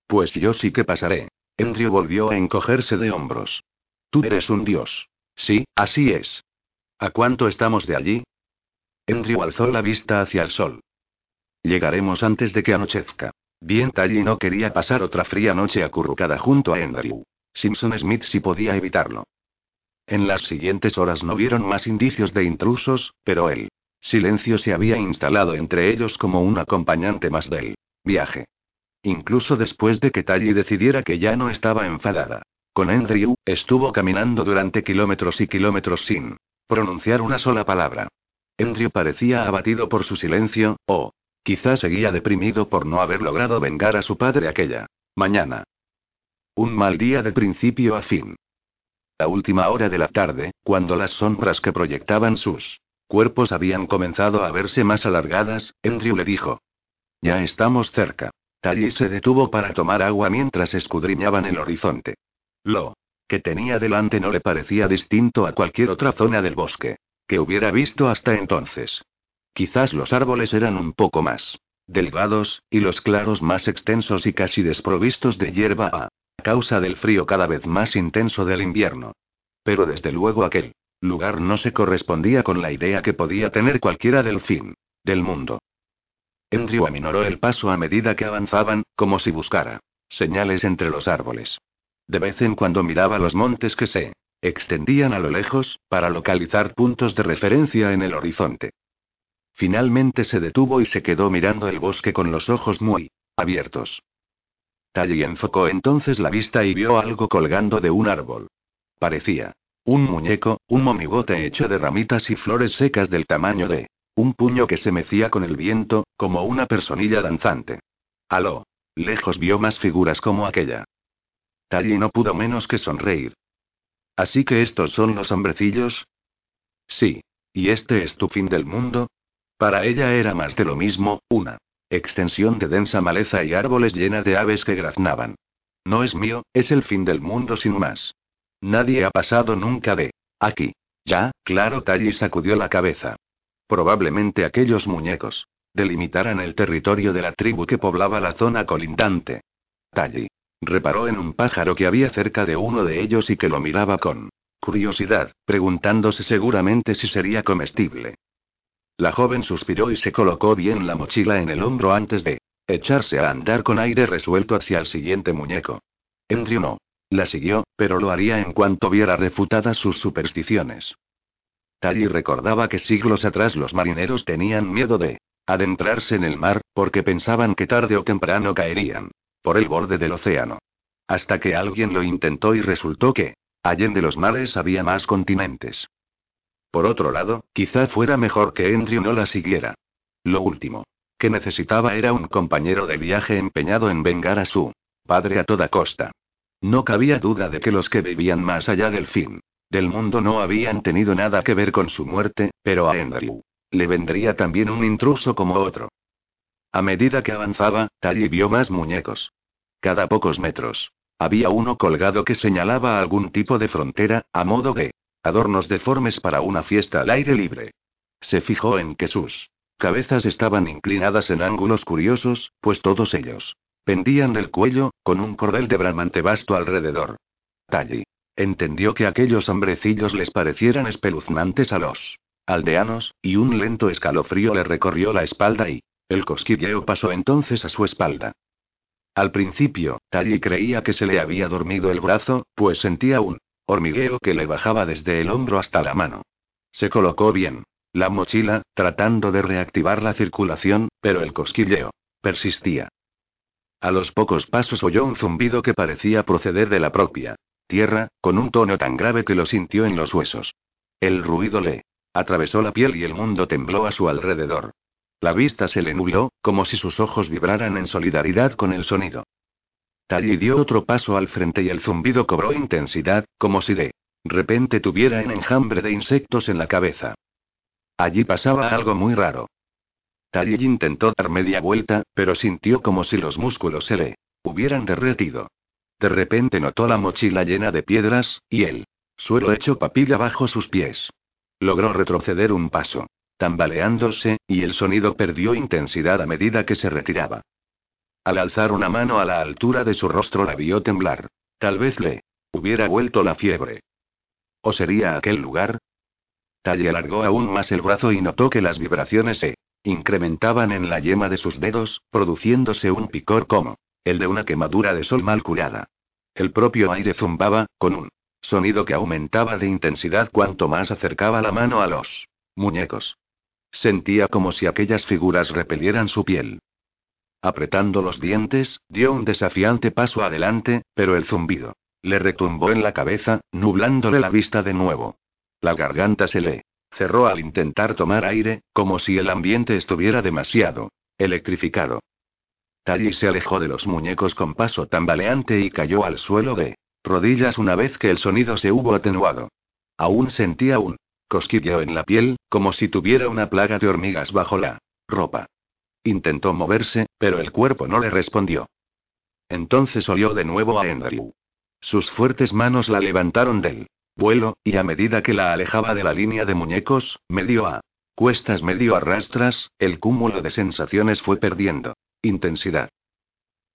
Pues yo sí que pasaré. Andrew volvió a encogerse de hombros. Tú eres un dios. Sí, así es. ¿A cuánto estamos de allí? Andrew alzó la vista hacia el sol. Llegaremos antes de que anochezca. Bien, Tally no quería pasar otra fría noche acurrucada junto a Andrew. Simpson Smith si podía evitarlo. En las siguientes horas no vieron más indicios de intrusos, pero el silencio se había instalado entre ellos como un acompañante más del viaje. Incluso después de que Tally decidiera que ya no estaba enfadada. Con Andrew, estuvo caminando durante kilómetros y kilómetros sin pronunciar una sola palabra. Andrew parecía abatido por su silencio, o quizás seguía deprimido por no haber logrado vengar a su padre aquella mañana. Un mal día de principio a fin. A última hora de la tarde, cuando las sombras que proyectaban sus cuerpos habían comenzado a verse más alargadas, Andrew le dijo. Ya estamos cerca. Tally se detuvo para tomar agua mientras escudriñaban el horizonte. Lo que tenía delante no le parecía distinto a cualquier otra zona del bosque que hubiera visto hasta entonces. Quizás los árboles eran un poco más delgados, y los claros más extensos y casi desprovistos de hierba a causa del frío cada vez más intenso del invierno. Pero desde luego aquel lugar no se correspondía con la idea que podía tener cualquiera del fin del mundo. Andrew aminoró el paso a medida que avanzaban, como si buscara señales entre los árboles. De vez en cuando miraba los montes que se extendían a lo lejos, para localizar puntos de referencia en el horizonte. Finalmente se detuvo y se quedó mirando el bosque con los ojos muy abiertos. Tally enfocó entonces la vista y vio algo colgando de un árbol. Parecía un muñeco, un momigote hecho de ramitas y flores secas del tamaño de un puño que se mecía con el viento, como una personilla danzante. A lo lejos vio más figuras como aquella. Tally no pudo menos que sonreír. ¿Así que estos son los hombrecillos? Sí. ¿Y este es tu fin del mundo? Para ella era más de lo mismo, una extensión de densa maleza y árboles llena de aves que graznaban. No es mío, es el fin del mundo sin más. Nadie ha pasado nunca de aquí. Ya, claro, Talli sacudió la cabeza. Probablemente aquellos muñecos delimitaran el territorio de la tribu que poblaba la zona colindante. Talli reparó en un pájaro que había cerca de uno de ellos y que lo miraba con curiosidad, preguntándose seguramente si sería comestible. La joven suspiró y se colocó bien la mochila en el hombro antes de echarse a andar con aire resuelto hacia el siguiente muñeco. Andrew no. La siguió, pero lo haría en cuanto viera refutadas sus supersticiones. Tally recordaba que siglos atrás los marineros tenían miedo de adentrarse en el mar, porque pensaban que tarde o temprano caerían por el borde del océano. Hasta que alguien lo intentó y resultó que, allende los mares había más continentes. Por otro lado, quizá fuera mejor que Andrew no la siguiera. Lo último que necesitaba era un compañero de viaje empeñado en vengar a su padre a toda costa. No cabía duda de que los que vivían más allá del fin del mundo no habían tenido nada que ver con su muerte, pero a Andrew le vendría también un intruso como otro. A medida que avanzaba, Tally vio más muñecos. Cada pocos metros. Había uno colgado que señalaba algún tipo de frontera, a modo de adornos deformes para una fiesta al aire libre. Se fijó en que sus cabezas estaban inclinadas en ángulos curiosos, pues todos ellos pendían del cuello, con un cordel de bramante vasto alrededor. Talli entendió que aquellos hombrecillos les parecieran espeluznantes a los aldeanos, y un lento escalofrío le recorrió la espalda y el cosquilleo pasó entonces a su espalda. Al principio, Tally creía que se le había dormido el brazo, pues sentía un hormigueo que le bajaba desde el hombro hasta la mano. Se colocó bien la mochila, tratando de reactivar la circulación, pero el cosquilleo persistía. A los pocos pasos oyó un zumbido que parecía proceder de la propia tierra, con un tono tan grave que lo sintió en los huesos. El ruido le atravesó la piel y el mundo tembló a su alrededor. La vista se le nubló, como si sus ojos vibraran en solidaridad con el sonido. Tally dio otro paso al frente y el zumbido cobró intensidad, como si de repente tuviera un enjambre de insectos en la cabeza. Allí pasaba algo muy raro. Tally intentó dar media vuelta, pero sintió como si los músculos se le hubieran derretido. De repente notó la mochila llena de piedras, y el suelo hecho papilla bajo sus pies. Logró retroceder un paso tambaleándose, y el sonido perdió intensidad a medida que se retiraba. Al alzar una mano a la altura de su rostro la vio temblar. Tal vez le hubiera vuelto la fiebre. ¿O sería aquel lugar? Talle alargó aún más el brazo y notó que las vibraciones se incrementaban en la yema de sus dedos, produciéndose un picor como el de una quemadura de sol mal curada. El propio aire zumbaba, con un sonido que aumentaba de intensidad cuanto más acercaba la mano a los muñecos. Sentía como si aquellas figuras repelieran su piel. Apretando los dientes, dio un desafiante paso adelante, pero el zumbido le retumbó en la cabeza, nublándole la vista de nuevo. La garganta se le cerró al intentar tomar aire, como si el ambiente estuviera demasiado electrificado. Tally se alejó de los muñecos con paso tambaleante y cayó al suelo de rodillas una vez que el sonido se hubo atenuado. Aún sentía un cosquilleo en la piel, como si tuviera una plaga de hormigas bajo la ropa. Intentó moverse, pero el cuerpo no le respondió. Entonces olió de nuevo a Andrew. Sus fuertes manos la levantaron del vuelo, y a medida que la alejaba de la línea de muñecos, medio a cuestas medio arrastras, el cúmulo de sensaciones fue perdiendo intensidad.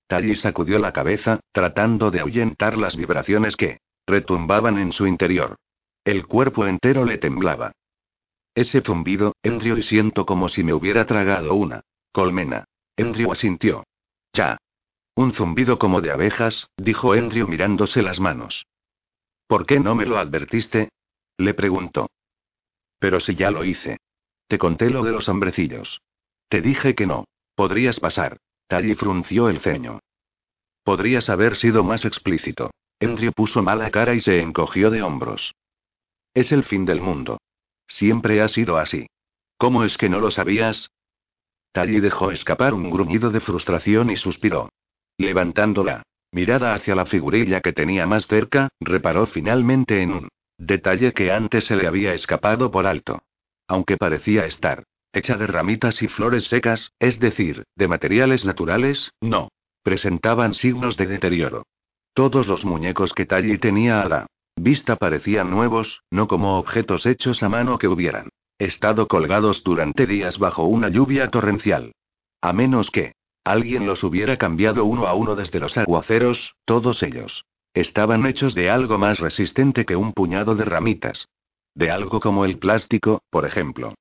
Tally sacudió la cabeza, tratando de ahuyentar las vibraciones que retumbaban en su interior. El cuerpo entero le temblaba. Ese zumbido, Enrio y siento como si me hubiera tragado una colmena. Enrio asintió. Ya. Un zumbido como de abejas, dijo Enrio mirándose las manos. ¿Por qué no me lo advertiste? Le preguntó. Pero si ya lo hice. Te conté lo de los hombrecillos. Te dije que no. Podrías pasar. Tally frunció el ceño. Podrías haber sido más explícito. Enrio puso mala cara y se encogió de hombros. Es el fin del mundo. Siempre ha sido así. ¿Cómo es que no lo sabías? Tally dejó escapar un gruñido de frustración y suspiró. Levantando la mirada hacia la figurilla que tenía más cerca, reparó finalmente en un detalle que antes se le había escapado por alto. Aunque parecía estar hecha de ramitas y flores secas, es decir, de materiales naturales, no. Presentaban signos de deterioro. Todos los muñecos que Tally tenía a la vista parecían nuevos, no como objetos hechos a mano que hubieran estado colgados durante días bajo una lluvia torrencial. A menos que alguien los hubiera cambiado uno a uno desde los aguaceros, todos ellos estaban hechos de algo más resistente que un puñado de ramitas. De algo como el plástico, por ejemplo.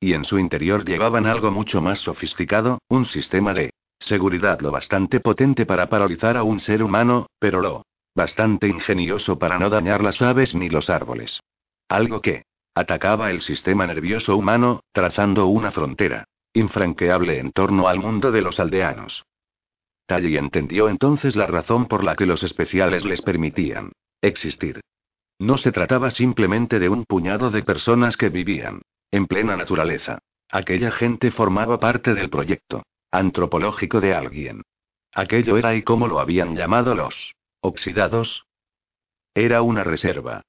Y en su interior llevaban algo mucho más sofisticado, un sistema de seguridad lo bastante potente para paralizar a un ser humano, pero lo bastante ingenioso para no dañar las aves ni los árboles. Algo que atacaba el sistema nervioso humano, trazando una frontera infranqueable en torno al mundo de los aldeanos. Tally entendió entonces la razón por la que los especiales les permitían existir. No se trataba simplemente de un puñado de personas que vivían en plena naturaleza. Aquella gente formaba parte del proyecto antropológico de alguien. Aquello era y como lo habían llamado los oxidados. Era una reserva.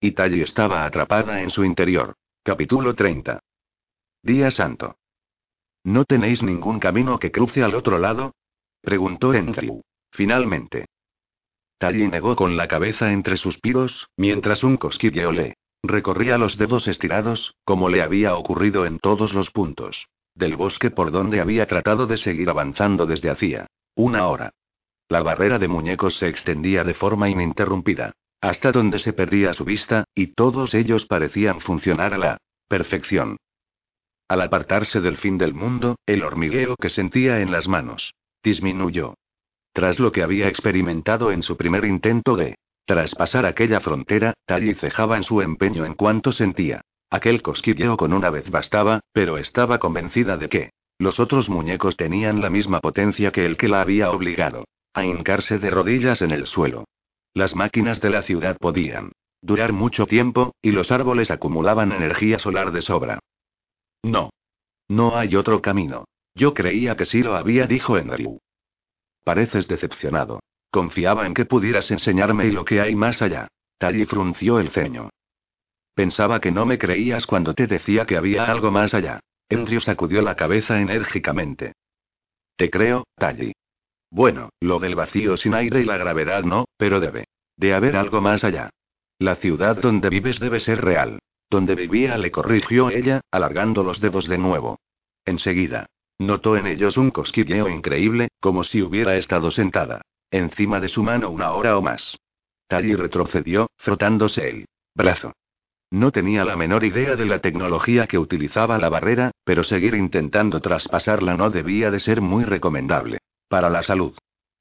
Y Tally estaba atrapada en su interior. Capítulo 30. Día Santo. ¿No tenéis ningún camino que cruce al otro lado? preguntó Andrew. Finalmente. Tally negó con la cabeza entre suspiros, mientras un cosquilleo le Recorría los dedos estirados, como le había ocurrido en todos los puntos del bosque por donde había tratado de seguir avanzando desde hacía una hora. La barrera de muñecos se extendía de forma ininterrumpida, hasta donde se perdía su vista, y todos ellos parecían funcionar a la perfección. Al apartarse del fin del mundo, el hormigueo que sentía en las manos disminuyó. Tras lo que había experimentado en su primer intento de tras pasar aquella frontera, Tally cejaba en su empeño en cuanto sentía. Aquel cosquilleo con una vez bastaba, pero estaba convencida de que los otros muñecos tenían la misma potencia que el que la había obligado a hincarse de rodillas en el suelo. Las máquinas de la ciudad podían durar mucho tiempo, y los árboles acumulaban energía solar de sobra. No. No hay otro camino. Yo creía que sí lo había, dijo Andrew. Pareces decepcionado. Confiaba en que pudieras enseñarme lo que hay más allá. Tally frunció el ceño. Pensaba que no me creías cuando te decía que había algo más allá. Andrew sacudió la cabeza enérgicamente. Te creo, Tally. Bueno, lo del vacío sin aire y la gravedad no, pero debe. De haber algo más allá. La ciudad donde vives debe ser real. Donde vivía le corrigió ella, alargando los dedos de nuevo. Enseguida. Notó en ellos un cosquilleo increíble, como si hubiera estado sentada encima de su mano una hora o más. Tally retrocedió, frotándose el brazo. No tenía la menor idea de la tecnología que utilizaba la barrera, pero seguir intentando traspasarla no debía de ser muy recomendable. Para la salud.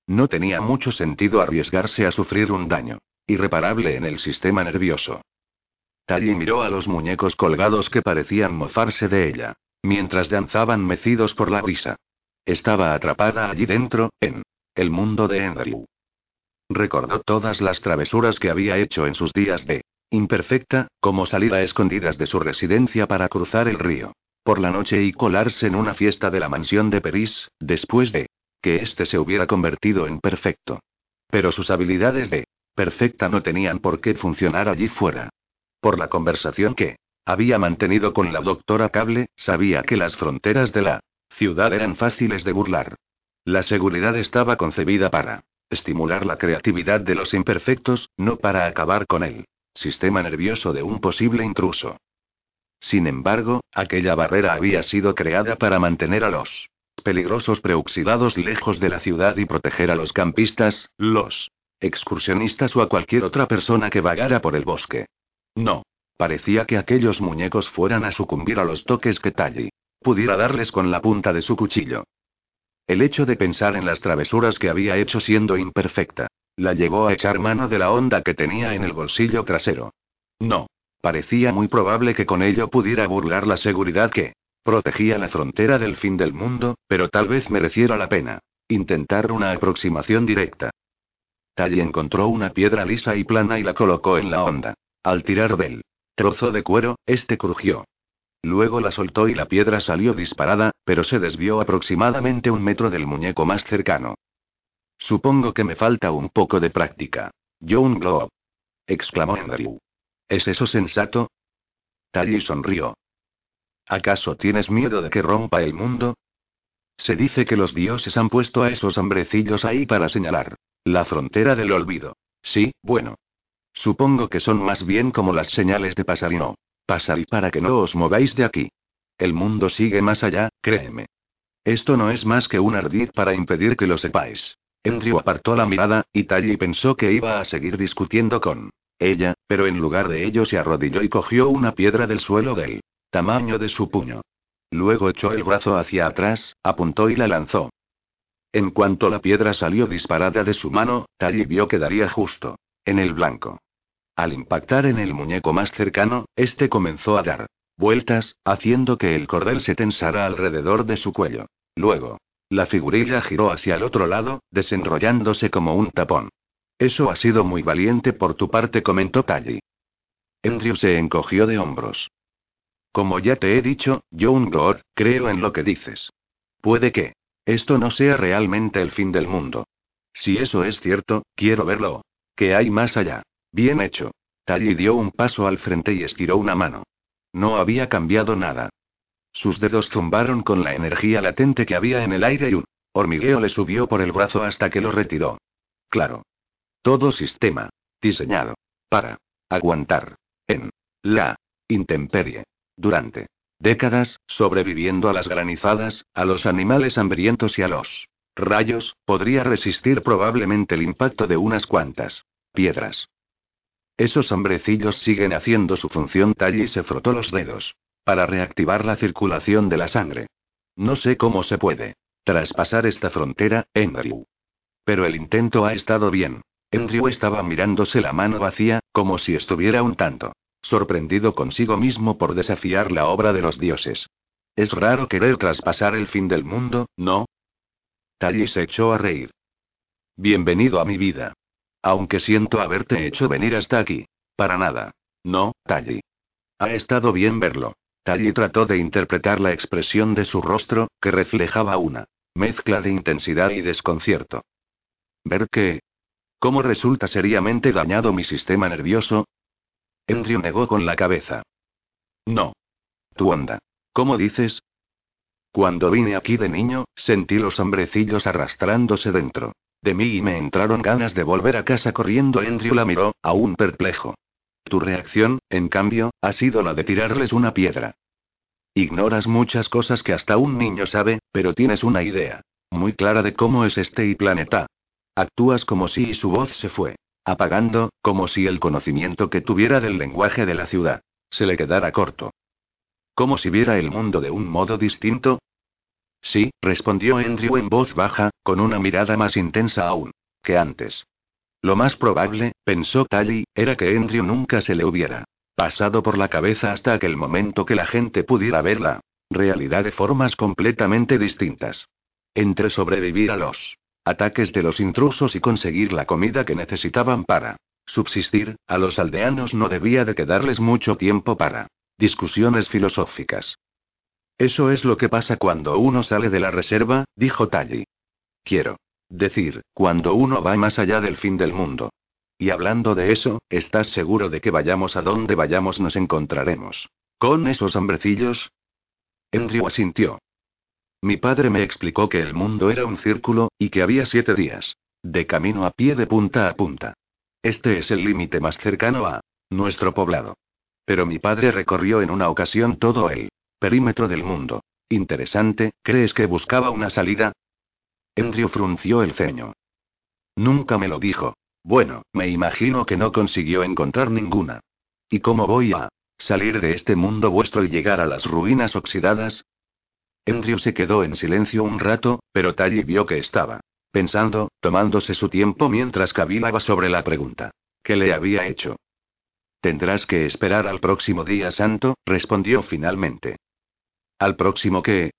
No tenía mucho sentido arriesgarse a sufrir un daño irreparable en el sistema nervioso. Tally miró a los muñecos colgados que parecían mofarse de ella, mientras danzaban mecidos por la brisa. Estaba atrapada allí dentro, en el mundo de Andrew. Recordó todas las travesuras que había hecho en sus días de Imperfecta, como salir a escondidas de su residencia para cruzar el río. Por la noche y colarse en una fiesta de la mansión de Peris, después de que éste se hubiera convertido en perfecto. Pero sus habilidades de perfecta no tenían por qué funcionar allí fuera. Por la conversación que había mantenido con la doctora Cable, sabía que las fronteras de la ciudad eran fáciles de burlar. La seguridad estaba concebida para estimular la creatividad de los imperfectos, no para acabar con el sistema nervioso de un posible intruso. Sin embargo, aquella barrera había sido creada para mantener a los peligrosos preoxidados lejos de la ciudad y proteger a los campistas, los excursionistas o a cualquier otra persona que vagara por el bosque. No. Parecía que aquellos muñecos fueran a sucumbir a los toques que Talli pudiera darles con la punta de su cuchillo. El hecho de pensar en las travesuras que había hecho siendo imperfecta, la llevó a echar mano de la onda que tenía en el bolsillo trasero. No. Parecía muy probable que con ello pudiera burlar la seguridad que protegía la frontera del fin del mundo, pero tal vez mereciera la pena intentar una aproximación directa. Tally encontró una piedra lisa y plana y la colocó en la onda. Al tirar del trozo de cuero, este crujió. Luego la soltó y la piedra salió disparada, pero se desvió aproximadamente un metro del muñeco más cercano. Supongo que me falta un poco de práctica. John Globe. exclamó Andrew. ¿Es eso sensato? Tally sonrió. ¿Acaso tienes miedo de que rompa el mundo? Se dice que los dioses han puesto a esos hombrecillos ahí para señalar la frontera del olvido. Sí, bueno. Supongo que son más bien como las señales de pasar y no. Pasar y para que no os mováis de aquí. El mundo sigue más allá, créeme. Esto no es más que un ardid para impedir que lo sepáis. Andrew apartó la mirada, y Tally pensó que iba a seguir discutiendo con ella, pero en lugar de ello se arrodilló y cogió una piedra del suelo del tamaño de su puño. Luego echó el brazo hacia atrás, apuntó y la lanzó. En cuanto la piedra salió disparada de su mano, Tally vio que daría justo en el blanco. Al impactar en el muñeco más cercano, este comenzó a dar vueltas, haciendo que el cordel se tensara alrededor de su cuello. Luego, la figurilla giró hacia el otro lado, desenrollándose como un tapón. Eso ha sido muy valiente por tu parte, comentó Tally. Andrew se encogió de hombros. Como ya te he dicho, John Gore, creo en lo que dices. Puede que esto no sea realmente el fin del mundo. Si eso es cierto, quiero verlo. ¿Qué hay más allá? Bien hecho. Tally dio un paso al frente y estiró una mano. No había cambiado nada. Sus dedos zumbaron con la energía latente que había en el aire y un hormigueo le subió por el brazo hasta que lo retiró. Claro. Todo sistema. Diseñado. Para. Aguantar. En. La. Intemperie. Durante décadas, sobreviviendo a las granizadas, a los animales hambrientos y a los rayos, podría resistir probablemente el impacto de unas cuantas piedras. Esos hombrecillos siguen haciendo su función. Tally se frotó los dedos. Para reactivar la circulación de la sangre. No sé cómo se puede traspasar esta frontera, Andrew. Pero el intento ha estado bien. Andrew estaba mirándose la mano vacía, como si estuviera un tanto sorprendido consigo mismo por desafiar la obra de los dioses. Es raro querer traspasar el fin del mundo, ¿no? Tally se echó a reír. Bienvenido a mi vida. Aunque siento haberte hecho venir hasta aquí. Para nada. No, Tally. Ha estado bien verlo. Tally trató de interpretar la expresión de su rostro, que reflejaba una mezcla de intensidad y desconcierto. Ver que... ¿Cómo resulta seriamente dañado mi sistema nervioso? Andrew negó con la cabeza. No. Tu onda. ¿Cómo dices? Cuando vine aquí de niño, sentí los hombrecillos arrastrándose dentro de mí y me entraron ganas de volver a casa corriendo. Andrew la miró, aún perplejo. Tu reacción, en cambio, ha sido la de tirarles una piedra. Ignoras muchas cosas que hasta un niño sabe, pero tienes una idea muy clara de cómo es este y planeta. Actúas como si su voz se fue apagando, como si el conocimiento que tuviera del lenguaje de la ciudad se le quedara corto. Como si viera el mundo de un modo distinto. Sí, respondió Andrew en voz baja, con una mirada más intensa aún que antes. Lo más probable, pensó Tally, era que Andrew nunca se le hubiera pasado por la cabeza hasta aquel momento que la gente pudiera ver la realidad de formas completamente distintas. Entre sobrevivir a los ataques de los intrusos y conseguir la comida que necesitaban para subsistir, a los aldeanos no debía de quedarles mucho tiempo para discusiones filosóficas. Eso es lo que pasa cuando uno sale de la reserva, dijo Talli. Quiero decir, cuando uno va más allá del fin del mundo. Y hablando de eso, ¿estás seguro de que vayamos a donde vayamos nos encontraremos? ¿Con esos hombrecillos? Andrew asintió. Mi padre me explicó que el mundo era un círculo, y que había siete días. De camino a pie de punta a punta. Este es el límite más cercano a nuestro poblado. Pero mi padre recorrió en una ocasión todo el perímetro del mundo. Interesante, ¿crees que buscaba una salida? Andrew frunció el ceño. Nunca me lo dijo. Bueno, me imagino que no consiguió encontrar ninguna. ¿Y cómo voy a salir de este mundo vuestro y llegar a las ruinas oxidadas? Andrew se quedó en silencio un rato, pero Tally vio que estaba pensando, tomándose su tiempo mientras cavilaba sobre la pregunta. ¿Qué le había hecho? Tendrás que esperar al próximo día santo, respondió finalmente. ¿Al próximo qué?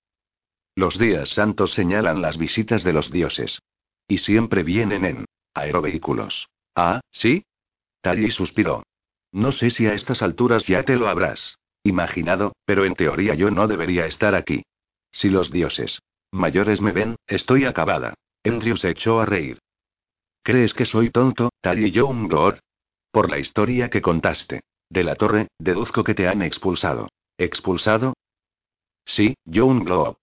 Los días santos señalan las visitas de los dioses. Y siempre vienen en aerovehículos. Ah, ¿sí? Tally suspiró. No sé si a estas alturas ya te lo habrás imaginado, pero en teoría yo no debería estar aquí. Si los dioses mayores me ven, estoy acabada. Andrew se echó a reír. ¿Crees que soy tonto, Tally Young? Por la historia que contaste. De la torre, deduzco que te han expulsado. ¿Expulsado? Sí, Young Lord.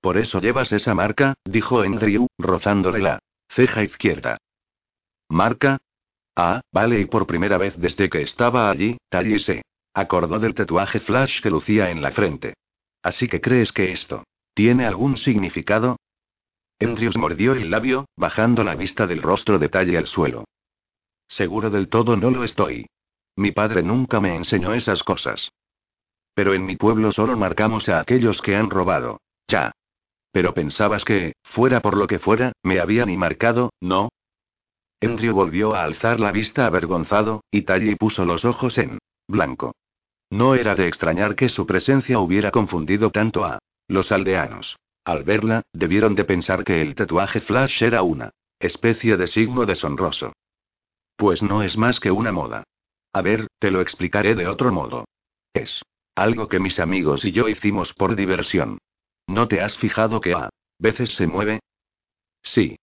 Por eso llevas esa marca, dijo Andrew, rozándole la ceja izquierda. ¿Marca? Ah, vale, y por primera vez desde que estaba allí, Tally se acordó del tatuaje flash que lucía en la frente. Así que crees que esto tiene algún significado? Andrews mordió el labio, bajando la vista del rostro de talle al suelo. Seguro del todo no lo estoy. Mi padre nunca me enseñó esas cosas. Pero en mi pueblo solo marcamos a aquellos que han robado. Ya. Pero pensabas que, fuera por lo que fuera, me habían y marcado, ¿no? Andrew volvió a alzar la vista avergonzado, y Tally puso los ojos en blanco. No era de extrañar que su presencia hubiera confundido tanto a los aldeanos. Al verla, debieron de pensar que el tatuaje flash era una especie de signo deshonroso. Pues no es más que una moda. A ver, te lo explicaré de otro modo. Es algo que mis amigos y yo hicimos por diversión. ¿No te has fijado que a veces se mueve? Sí.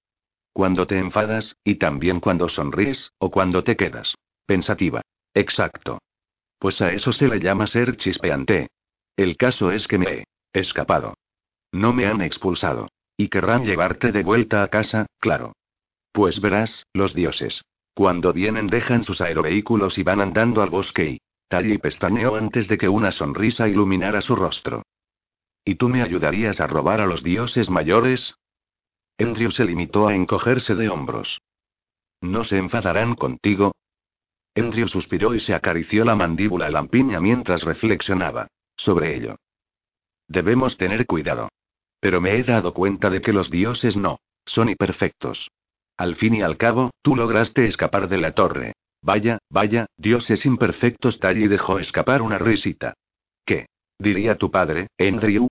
Cuando te enfadas, y también cuando sonríes, o cuando te quedas pensativa. Exacto. Pues a eso se le llama ser chispeante. El caso es que me he escapado. No me han expulsado. Y querrán llevarte de vuelta a casa, claro. Pues verás, los dioses. Cuando vienen dejan sus aerovehículos y van andando al bosque y... Tally pestañeó antes de que una sonrisa iluminara su rostro. ¿Y tú me ayudarías a robar a los dioses mayores? Andrew se limitó a encogerse de hombros. ¿No se enfadarán contigo? Andrew suspiró y se acarició la mandíbula lampiña mientras reflexionaba sobre ello. Debemos tener cuidado. Pero me he dado cuenta de que los dioses no son imperfectos. Al fin y al cabo, tú lograste escapar de la torre. Vaya, vaya, dioses imperfectos. Tally dejó escapar una risita. ¿Qué? diría tu padre, Andrew.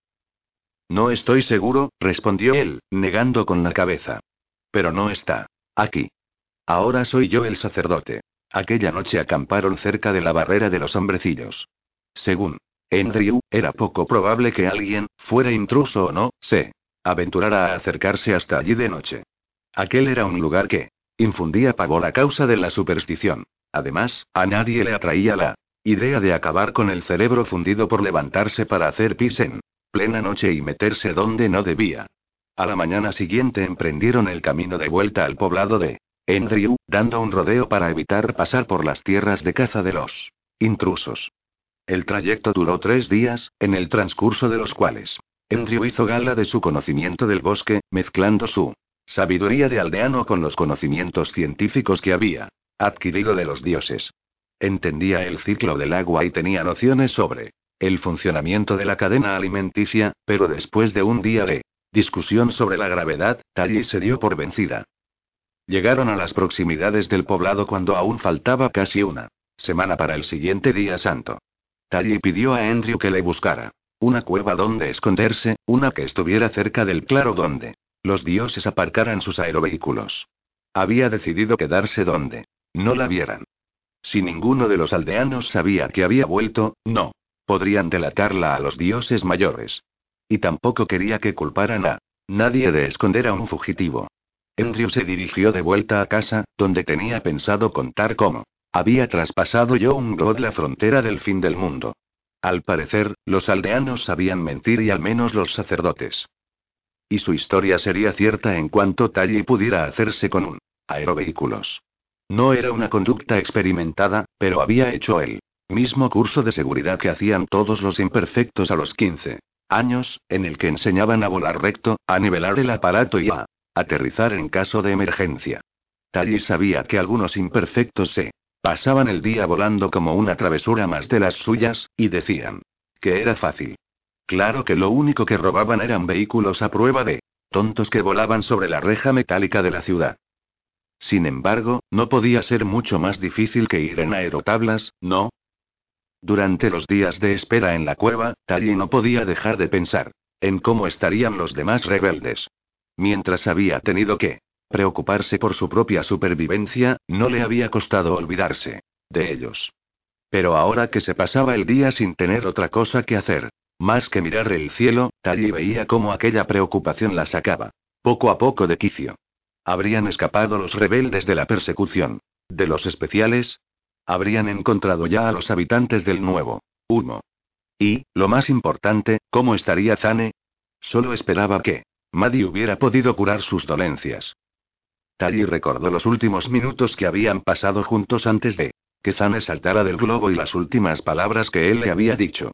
No estoy seguro, respondió él, negando con la cabeza. Pero no está. Aquí. Ahora soy yo el sacerdote. Aquella noche acamparon cerca de la barrera de los hombrecillos. Según Andrew, era poco probable que alguien, fuera intruso o no, se aventurara a acercarse hasta allí de noche. Aquel era un lugar que infundía pavor a causa de la superstición. Además, a nadie le atraía la idea de acabar con el cerebro fundido por levantarse para hacer pis en plena noche y meterse donde no debía. A la mañana siguiente emprendieron el camino de vuelta al poblado de Andrew, dando un rodeo para evitar pasar por las tierras de caza de los intrusos. El trayecto duró tres días, en el transcurso de los cuales Andrew hizo gala de su conocimiento del bosque, mezclando su sabiduría de aldeano con los conocimientos científicos que había adquirido de los dioses. Entendía el ciclo del agua y tenía nociones sobre el funcionamiento de la cadena alimenticia, pero después de un día de discusión sobre la gravedad, Tally se dio por vencida. Llegaron a las proximidades del poblado cuando aún faltaba casi una semana para el siguiente día santo. Tally pidió a Andrew que le buscara una cueva donde esconderse, una que estuviera cerca del claro donde los dioses aparcaran sus aerovehículos. Había decidido quedarse donde no la vieran. Si ninguno de los aldeanos sabía que había vuelto, no. Podrían delatarla a los dioses mayores. Y tampoco quería que culparan a nadie de esconder a un fugitivo. Andrew se dirigió de vuelta a casa, donde tenía pensado contar cómo había traspasado yo un god la frontera del fin del mundo. Al parecer, los aldeanos sabían mentir y al menos los sacerdotes. Y su historia sería cierta en cuanto Tally pudiera hacerse con un aerovehículos. No era una conducta experimentada, pero había hecho el mismo curso de seguridad que hacían todos los imperfectos a los 15 años, en el que enseñaban a volar recto, a nivelar el aparato y a aterrizar en caso de emergencia. Tally sabía que algunos imperfectos se pasaban el día volando como una travesura más de las suyas, y decían que era fácil. Claro que lo único que robaban eran vehículos a prueba de tontos que volaban sobre la reja metálica de la ciudad. Sin embargo, no podía ser mucho más difícil que ir en aerotablas, ¿no? Durante los días de espera en la cueva, Tally no podía dejar de pensar en cómo estarían los demás rebeldes. Mientras había tenido que preocuparse por su propia supervivencia, no le había costado olvidarse de ellos. Pero ahora que se pasaba el día sin tener otra cosa que hacer, más que mirar el cielo, Tally veía cómo aquella preocupación la sacaba, poco a poco de quicio. Habrían escapado los rebeldes de la persecución. ¿De los especiales? Habrían encontrado ya a los habitantes del nuevo. Humo. Y, lo más importante, ¿cómo estaría Zane? Solo esperaba que Maddie hubiera podido curar sus dolencias. Tally recordó los últimos minutos que habían pasado juntos antes de que Zane saltara del globo y las últimas palabras que él le había dicho.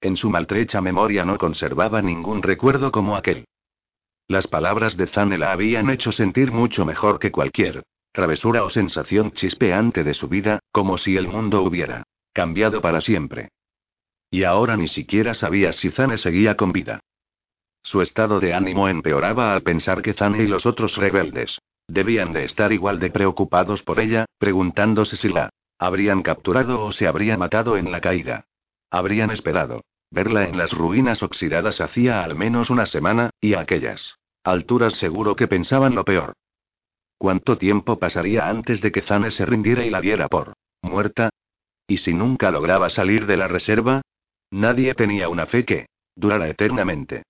En su maltrecha memoria no conservaba ningún recuerdo como aquel. Las palabras de Zane la habían hecho sentir mucho mejor que cualquier travesura o sensación chispeante de su vida, como si el mundo hubiera cambiado para siempre. Y ahora ni siquiera sabía si Zane seguía con vida. Su estado de ánimo empeoraba al pensar que Zane y los otros rebeldes debían de estar igual de preocupados por ella, preguntándose si la habrían capturado o se habría matado en la caída. Habrían esperado verla en las ruinas oxidadas hacía al menos una semana, y aquellas alturas seguro que pensaban lo peor. ¿Cuánto tiempo pasaría antes de que Zane se rindiera y la diera por muerta? ¿Y si nunca lograba salir de la reserva? Nadie tenía una fe que durara eternamente.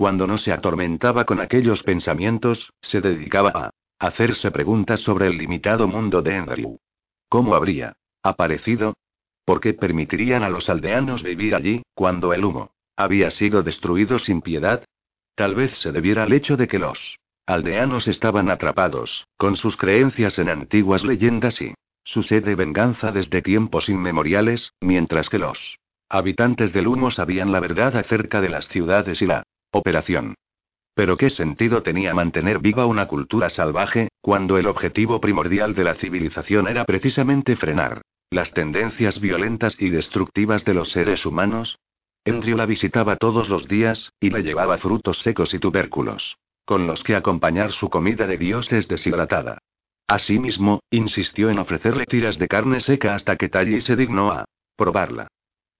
Cuando no se atormentaba con aquellos pensamientos, se dedicaba a hacerse preguntas sobre el limitado mundo de Andrew. ¿Cómo habría aparecido? ¿Por qué permitirían a los aldeanos vivir allí, cuando el humo había sido destruido sin piedad? Tal vez se debiera al hecho de que los aldeanos estaban atrapados, con sus creencias en antiguas leyendas y su sed de venganza desde tiempos inmemoriales, mientras que los habitantes del humo sabían la verdad acerca de las ciudades y la operación. Pero ¿qué sentido tenía mantener viva una cultura salvaje, cuando el objetivo primordial de la civilización era precisamente frenar las tendencias violentas y destructivas de los seres humanos? Andrew la visitaba todos los días, y le llevaba frutos secos y tubérculos, con los que acompañar su comida de dioses deshidratada. Asimismo, insistió en ofrecerle tiras de carne seca hasta que Tally se dignó a probarla.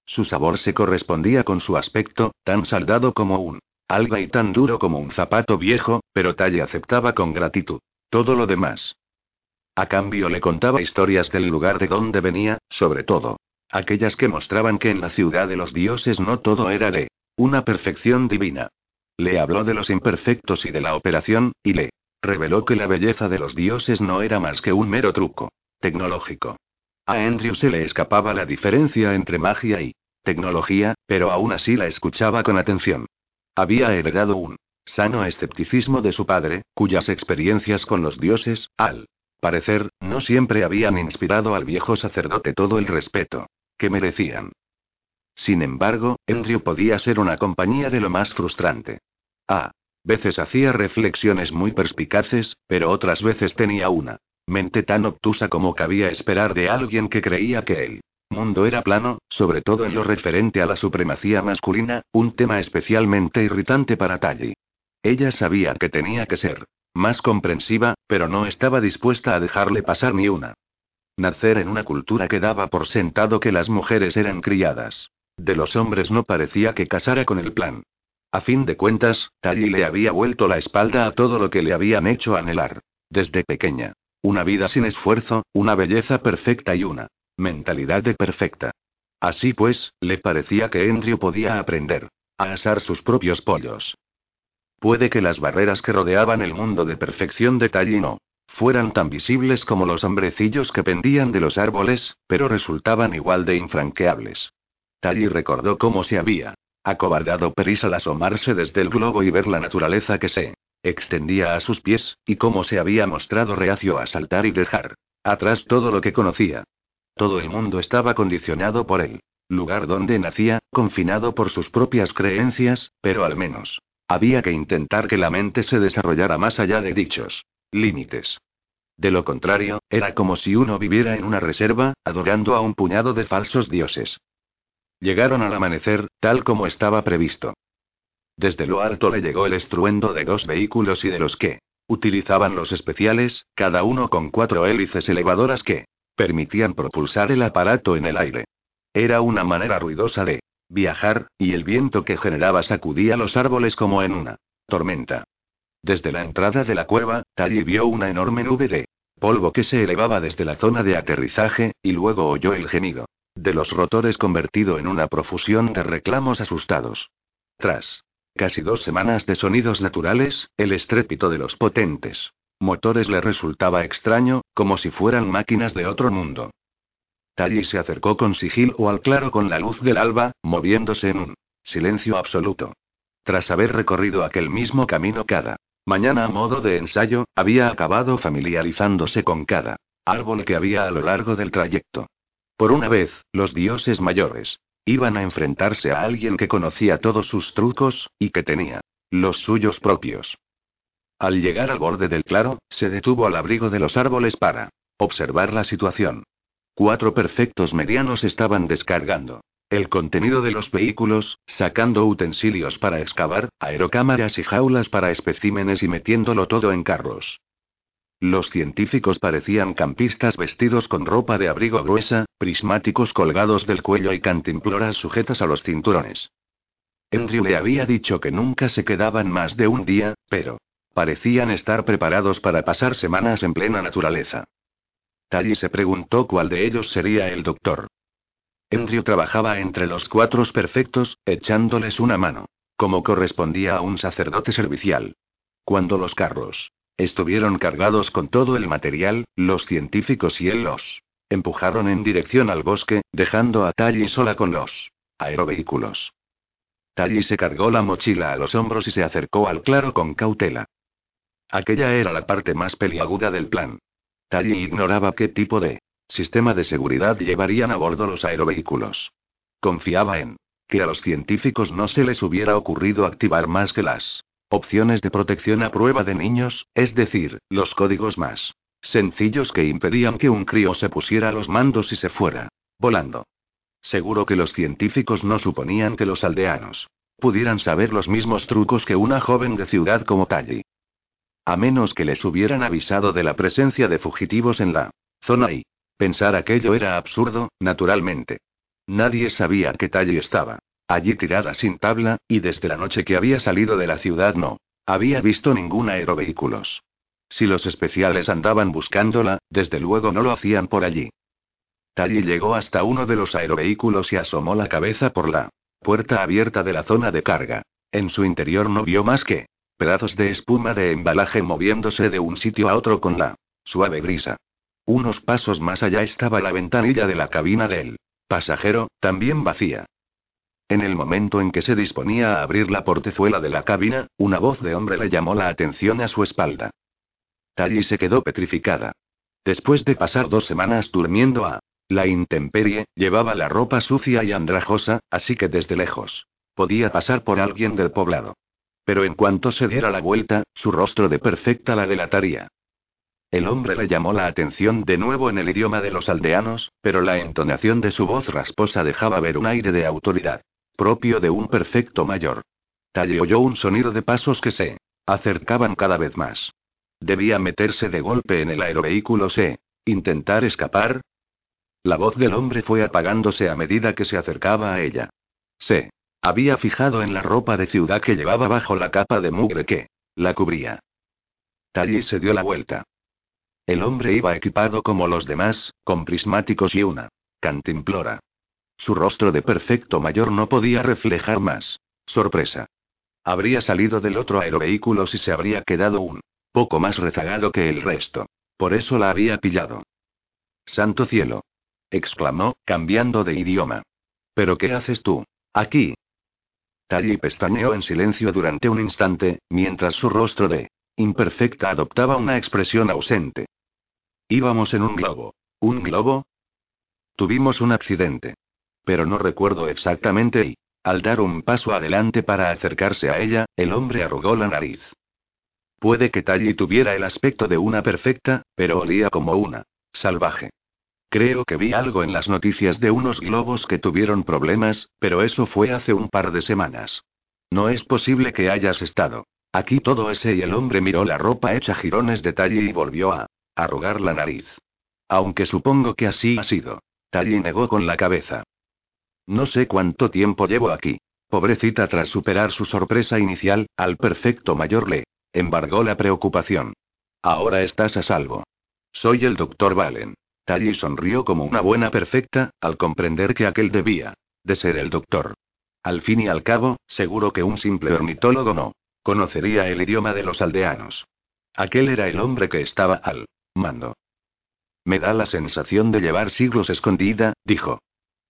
Su sabor se correspondía con su aspecto, tan saldado como un alga y tan duro como un zapato viejo, pero Tally aceptaba con gratitud todo lo demás. A cambio le contaba historias del lugar de donde venía, sobre todo Aquellas que mostraban que en la ciudad de los dioses no todo era de una perfección divina. Le habló de los imperfectos y de la operación, y le reveló que la belleza de los dioses no era más que un mero truco tecnológico. A Andrew se le escapaba la diferencia entre magia y tecnología, pero aún así la escuchaba con atención. Había heredado un sano escepticismo de su padre, cuyas experiencias con los dioses, al parecer, no siempre habían inspirado al viejo sacerdote todo el respeto que merecían. Sin embargo, Andrew podía ser una compañía de lo más frustrante. A veces hacía reflexiones muy perspicaces, pero otras veces tenía una mente tan obtusa como cabía esperar de alguien que creía que el mundo era plano, sobre todo en lo referente a la supremacía masculina, un tema especialmente irritante para Tally. Ella sabía que tenía que ser más comprensiva, pero no estaba dispuesta a dejarle pasar ni una. Nacer en una cultura que daba por sentado que las mujeres eran criadas. De los hombres no parecía que casara con el plan. A fin de cuentas, Tally le había vuelto la espalda a todo lo que le habían hecho anhelar. Desde pequeña. Una vida sin esfuerzo, una belleza perfecta y una mentalidad de perfecta. Así pues, le parecía que Andrew podía aprender a asar sus propios pollos. Puede que las barreras que rodeaban el mundo de perfección de Tally no fueran tan visibles como los hombrecillos que pendían de los árboles, pero resultaban igual de infranqueables. Tally recordó cómo se había acobardado Peris al asomarse desde el globo y ver la naturaleza que se extendía a sus pies, y cómo se había mostrado reacio a saltar y dejar atrás todo lo que conocía. Todo el mundo estaba condicionado por él. Lugar donde nacía, confinado por sus propias creencias, pero al menos había que intentar que la mente se desarrollara más allá de dichos límites. De lo contrario, era como si uno viviera en una reserva, adorando a un puñado de falsos dioses. Llegaron al amanecer, tal como estaba previsto. Desde lo alto le llegó el estruendo de dos vehículos y de los que utilizaban los especiales, cada uno con cuatro hélices elevadoras que permitían propulsar el aparato en el aire. Era una manera ruidosa de viajar, y el viento que generaba sacudía los árboles como en una tormenta. Desde la entrada de la cueva, Tally vio una enorme nube de polvo que se elevaba desde la zona de aterrizaje, y luego oyó el gemido de los rotores convertido en una profusión de reclamos asustados. Tras casi dos semanas de sonidos naturales, el estrépito de los potentes motores le resultaba extraño, como si fueran máquinas de otro mundo. Tally se acercó con sigilo al claro con la luz del alba, moviéndose en un silencio absoluto. Tras haber recorrido aquel mismo camino cada mañana a modo de ensayo, había acabado familiarizándose con cada árbol que había a lo largo del trayecto. Por una vez, los dioses mayores iban a enfrentarse a alguien que conocía todos sus trucos, y que tenía los suyos propios. Al llegar al borde del claro, se detuvo al abrigo de los árboles para observar la situación. Cuatro perfectos medianos estaban descargando el contenido de los vehículos, sacando utensilios para excavar, aerocámaras y jaulas para especímenes y metiéndolo todo en carros. Los científicos parecían campistas vestidos con ropa de abrigo gruesa, prismáticos colgados del cuello y cantimploras sujetas a los cinturones. Andrew le había dicho que nunca se quedaban más de un día, pero parecían estar preparados para pasar semanas en plena naturaleza. Tally se preguntó cuál de ellos sería el doctor. Andrew trabajaba entre los cuatro perfectos, echándoles una mano, como correspondía a un sacerdote servicial. Cuando los carros Estuvieron cargados con todo el material, los científicos y él los empujaron en dirección al bosque, dejando a Tally sola con los aerovehículos. Tally se cargó la mochila a los hombros y se acercó al claro con cautela. Aquella era la parte más peliaguda del plan. Tally ignoraba qué tipo de sistema de seguridad llevarían a bordo los aerovehículos. Confiaba en que a los científicos no se les hubiera ocurrido activar más que las Opciones de protección a prueba de niños, es decir, los códigos más sencillos que impedían que un crío se pusiera a los mandos y se fuera volando. Seguro que los científicos no suponían que los aldeanos pudieran saber los mismos trucos que una joven de ciudad como Tally. A menos que les hubieran avisado de la presencia de fugitivos en la zona y pensar aquello era absurdo, naturalmente. Nadie sabía que Tally estaba allí tirada sin tabla, y desde la noche que había salido de la ciudad no había visto ningún aerovehículos. Si los especiales andaban buscándola, desde luego no lo hacían por allí. Tally llegó hasta uno de los aerovehículos y asomó la cabeza por la puerta abierta de la zona de carga. En su interior no vio más que pedazos de espuma de embalaje moviéndose de un sitio a otro con la suave brisa. Unos pasos más allá estaba la ventanilla de la cabina del pasajero, también vacía. En el momento en que se disponía a abrir la portezuela de la cabina, una voz de hombre le llamó la atención a su espalda. Tally se quedó petrificada. Después de pasar dos semanas durmiendo a la intemperie, llevaba la ropa sucia y andrajosa, así que desde lejos podía pasar por alguien del poblado. Pero en cuanto se diera la vuelta, su rostro de perfecta la delataría. El hombre le llamó la atención de nuevo en el idioma de los aldeanos, pero la entonación de su voz rasposa dejaba ver un aire de autoridad propio de un perfecto mayor. Tally oyó un sonido de pasos que se acercaban cada vez más. Debía meterse de golpe en el aerovehículo se intentar escapar. La voz del hombre fue apagándose a medida que se acercaba a ella. Se había fijado en la ropa de ciudad que llevaba bajo la capa de mugre que la cubría. Tally se dio la vuelta. El hombre iba equipado como los demás, con prismáticos y una cantimplora. Su rostro de perfecto mayor no podía reflejar más sorpresa. Habría salido del otro aerovehículo si se habría quedado un poco más rezagado que el resto. Por eso la había pillado. Santo cielo. exclamó, cambiando de idioma. ¿Pero qué haces tú? Aquí. Tally pestañeó en silencio durante un instante, mientras su rostro de imperfecta adoptaba una expresión ausente. Íbamos en un globo. ¿Un globo? Tuvimos un accidente. Pero no recuerdo exactamente y, al dar un paso adelante para acercarse a ella, el hombre arrugó la nariz. Puede que Tally tuviera el aspecto de una perfecta, pero olía como una salvaje. Creo que vi algo en las noticias de unos globos que tuvieron problemas, pero eso fue hace un par de semanas. No es posible que hayas estado. Aquí todo ese y el hombre miró la ropa hecha jirones de Tally y volvió a arrugar la nariz. Aunque supongo que así ha sido. Tally negó con la cabeza. No sé cuánto tiempo llevo aquí. Pobrecita tras superar su sorpresa inicial, al perfecto mayor le embargó la preocupación. Ahora estás a salvo. Soy el doctor Valen. Tally sonrió como una buena perfecta, al comprender que aquel debía de ser el doctor. Al fin y al cabo, seguro que un simple ornitólogo no conocería el idioma de los aldeanos. Aquel era el hombre que estaba al mando. Me da la sensación de llevar siglos escondida, dijo.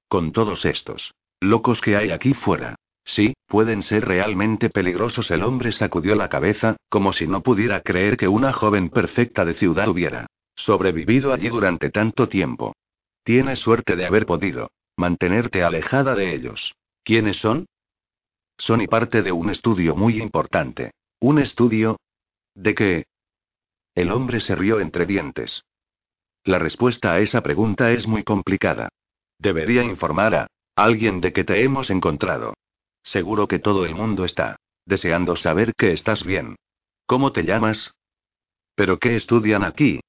Con todos estos locos que hay aquí fuera. Sí, pueden ser realmente peligrosos. El hombre sacudió la cabeza, como si no pudiera creer que una joven perfecta de ciudad hubiera sobrevivido allí durante tanto tiempo. Tienes suerte de haber podido mantenerte alejada de ellos. ¿Quiénes son? Son y parte de un estudio muy importante. ¿Un estudio? ¿De qué? El hombre se rió entre dientes. La respuesta a esa pregunta es muy complicada. Debería informar a alguien de que te hemos encontrado. Seguro que todo el mundo está deseando saber que estás bien. ¿Cómo te llamas? ¿Pero qué estudian aquí?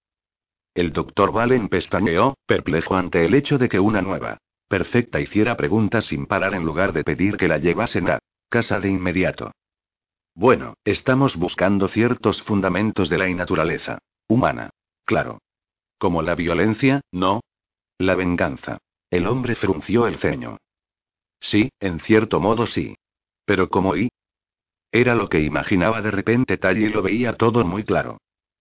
El doctor Valen pestañeó, perplejo ante el hecho de que una nueva perfecta hiciera preguntas sin parar en lugar de pedir que la llevasen a casa de inmediato. Bueno, estamos buscando ciertos fundamentos de la naturaleza humana. Claro. Como la violencia, ¿no? La venganza. El hombre frunció el ceño. Sí, en cierto modo sí. Pero ¿cómo y? Era lo que imaginaba de repente Tally lo veía todo muy claro.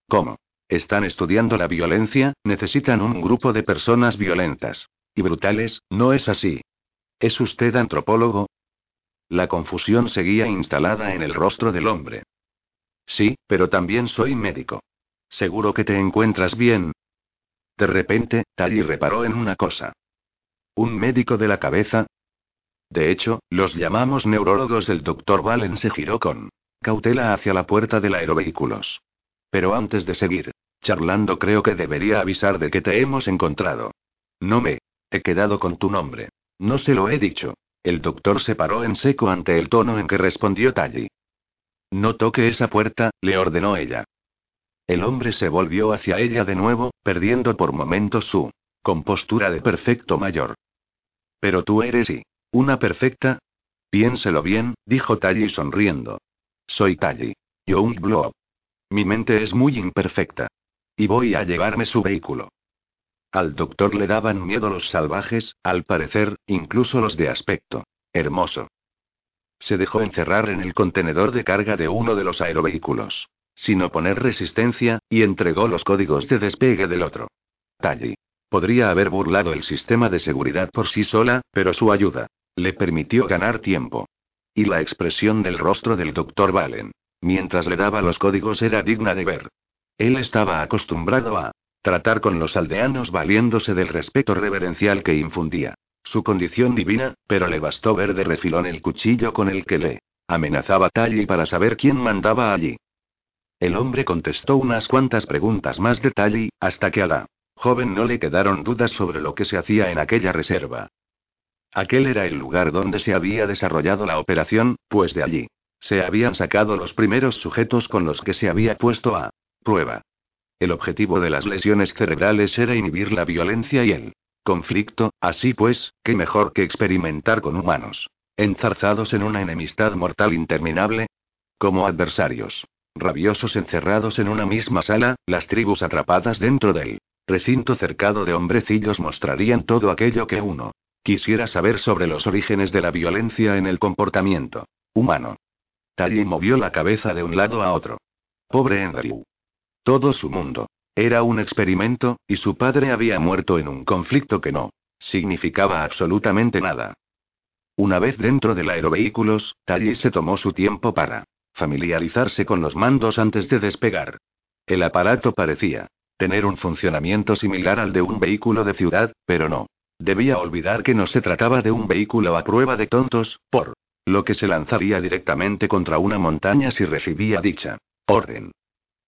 ¿Cómo? Están estudiando la violencia, necesitan un grupo de personas violentas. Y brutales, ¿no es así? ¿Es usted antropólogo? La confusión seguía instalada en el rostro del hombre. Sí, pero también soy médico. Seguro que te encuentras bien. De repente, Tally reparó en una cosa. ¿Un médico de la cabeza? De hecho, los llamamos neurólogos. El doctor Valen se giró con cautela hacia la puerta del aerovehículos. Pero antes de seguir charlando, creo que debería avisar de que te hemos encontrado. No me he quedado con tu nombre. No se lo he dicho. El doctor se paró en seco ante el tono en que respondió Tally. No toque esa puerta, le ordenó ella. El hombre se volvió hacia ella de nuevo, perdiendo por momentos su compostura de perfecto mayor. Pero tú eres y. ¿Una perfecta? Piénselo bien, dijo Tally sonriendo. Soy Tally. Young Blow. Mi mente es muy imperfecta. Y voy a llevarme su vehículo. Al doctor le daban miedo los salvajes, al parecer, incluso los de aspecto. Hermoso. Se dejó encerrar en el contenedor de carga de uno de los aerovehículos. Sin oponer resistencia, y entregó los códigos de despegue del otro. Tally. Podría haber burlado el sistema de seguridad por sí sola, pero su ayuda le permitió ganar tiempo. Y la expresión del rostro del doctor Valen, mientras le daba los códigos, era digna de ver. Él estaba acostumbrado a tratar con los aldeanos valiéndose del respeto reverencial que infundía su condición divina, pero le bastó ver de refilón el cuchillo con el que le amenazaba Tally para saber quién mandaba allí. El hombre contestó unas cuantas preguntas más de Tally, hasta que a la joven no le quedaron dudas sobre lo que se hacía en aquella reserva. Aquel era el lugar donde se había desarrollado la operación, pues de allí se habían sacado los primeros sujetos con los que se había puesto a prueba. El objetivo de las lesiones cerebrales era inhibir la violencia y el conflicto, así pues, qué mejor que experimentar con humanos, enzarzados en una enemistad mortal interminable, como adversarios rabiosos encerrados en una misma sala, las tribus atrapadas dentro del recinto cercado de hombrecillos mostrarían todo aquello que uno quisiera saber sobre los orígenes de la violencia en el comportamiento humano. Tally movió la cabeza de un lado a otro. Pobre Andrew. Todo su mundo. Era un experimento, y su padre había muerto en un conflicto que no significaba absolutamente nada. Una vez dentro del aerovehículos, Tally se tomó su tiempo para familiarizarse con los mandos antes de despegar. El aparato parecía tener un funcionamiento similar al de un vehículo de ciudad, pero no. Debía olvidar que no se trataba de un vehículo a prueba de tontos, por lo que se lanzaría directamente contra una montaña si recibía dicha orden.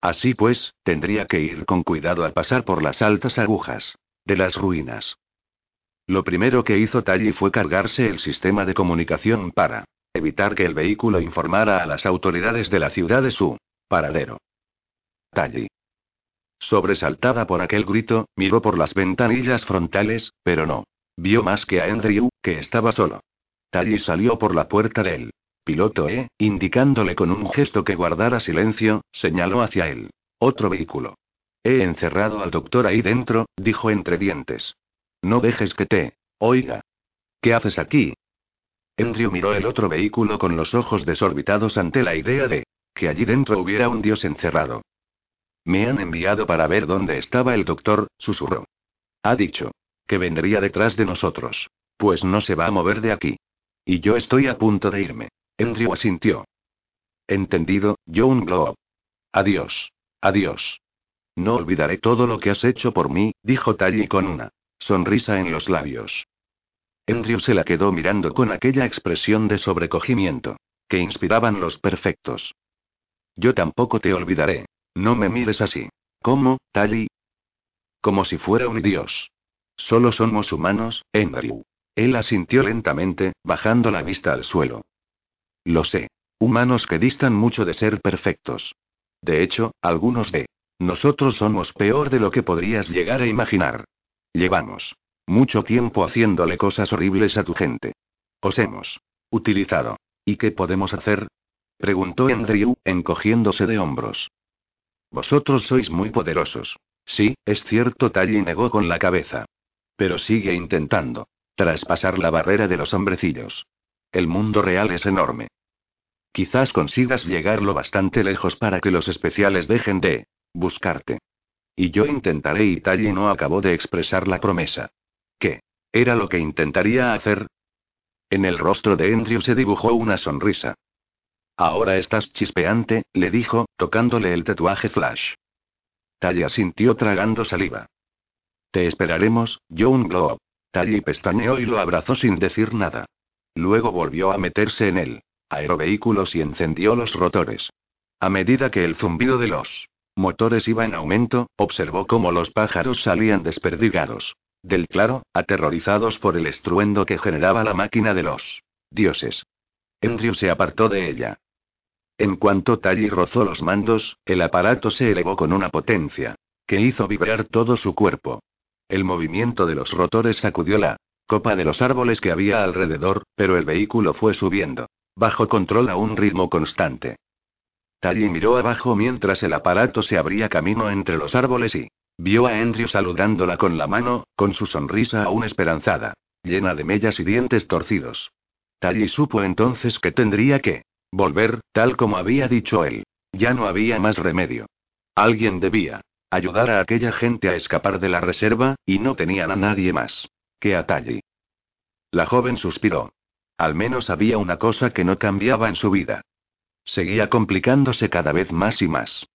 Así pues, tendría que ir con cuidado al pasar por las altas agujas de las ruinas. Lo primero que hizo Tally fue cargarse el sistema de comunicación para evitar que el vehículo informara a las autoridades de la ciudad de su paradero. Tally. Sobresaltada por aquel grito, miró por las ventanillas frontales, pero no vio más que a Andrew, que estaba solo. Tally salió por la puerta del piloto E, indicándole con un gesto que guardara silencio, señaló hacia él. Otro vehículo. He encerrado al doctor ahí dentro, dijo entre dientes. No dejes que te. Oiga. ¿Qué haces aquí? Andrew miró el otro vehículo con los ojos desorbitados ante la idea de que allí dentro hubiera un dios encerrado. Me han enviado para ver dónde estaba el doctor, susurró. Ha dicho que vendría detrás de nosotros. Pues no se va a mover de aquí. Y yo estoy a punto de irme. Andrew asintió. Entendido, John Globe. Adiós. Adiós. No olvidaré todo lo que has hecho por mí, dijo Tally con una sonrisa en los labios. Andrew se la quedó mirando con aquella expresión de sobrecogimiento que inspiraban los perfectos. Yo tampoco te olvidaré. No me mires así. ¿Cómo, Tally? Como si fuera un dios. Solo somos humanos, Andrew. Él asintió lentamente, bajando la vista al suelo. Lo sé. Humanos que distan mucho de ser perfectos. De hecho, algunos de nosotros somos peor de lo que podrías llegar a imaginar. Llevamos mucho tiempo haciéndole cosas horribles a tu gente. Os hemos utilizado. ¿Y qué podemos hacer? preguntó Andrew, encogiéndose de hombros. Vosotros sois muy poderosos. Sí, es cierto, Tally negó con la cabeza. Pero sigue intentando traspasar la barrera de los hombrecillos. El mundo real es enorme. Quizás consigas llegar lo bastante lejos para que los especiales dejen de buscarte. Y yo intentaré y Tally no acabó de expresar la promesa. ¿Qué? ¿Era lo que intentaría hacer? En el rostro de Andrew se dibujó una sonrisa. Ahora estás chispeante, le dijo, tocándole el tatuaje flash. Tally sintió tragando saliva. Te esperaremos, John Globe. Tally pestañeó y lo abrazó sin decir nada. Luego volvió a meterse en él aerovehículos y encendió los rotores. A medida que el zumbido de los motores iba en aumento, observó cómo los pájaros salían desperdigados. Del claro, aterrorizados por el estruendo que generaba la máquina de los dioses. Andrew se apartó de ella. En cuanto Tally rozó los mandos, el aparato se elevó con una potencia que hizo vibrar todo su cuerpo. El movimiento de los rotores sacudió la copa de los árboles que había alrededor, pero el vehículo fue subiendo. Bajo control a un ritmo constante. Tally miró abajo mientras el aparato se abría camino entre los árboles y vio a Andrew saludándola con la mano, con su sonrisa aún esperanzada, llena de mellas y dientes torcidos. Tally supo entonces que tendría que volver, tal como había dicho él. Ya no había más remedio. Alguien debía ayudar a aquella gente a escapar de la reserva, y no tenían a nadie más que a Tally. La joven suspiró. Al menos había una cosa que no cambiaba en su vida. Seguía complicándose cada vez más y más.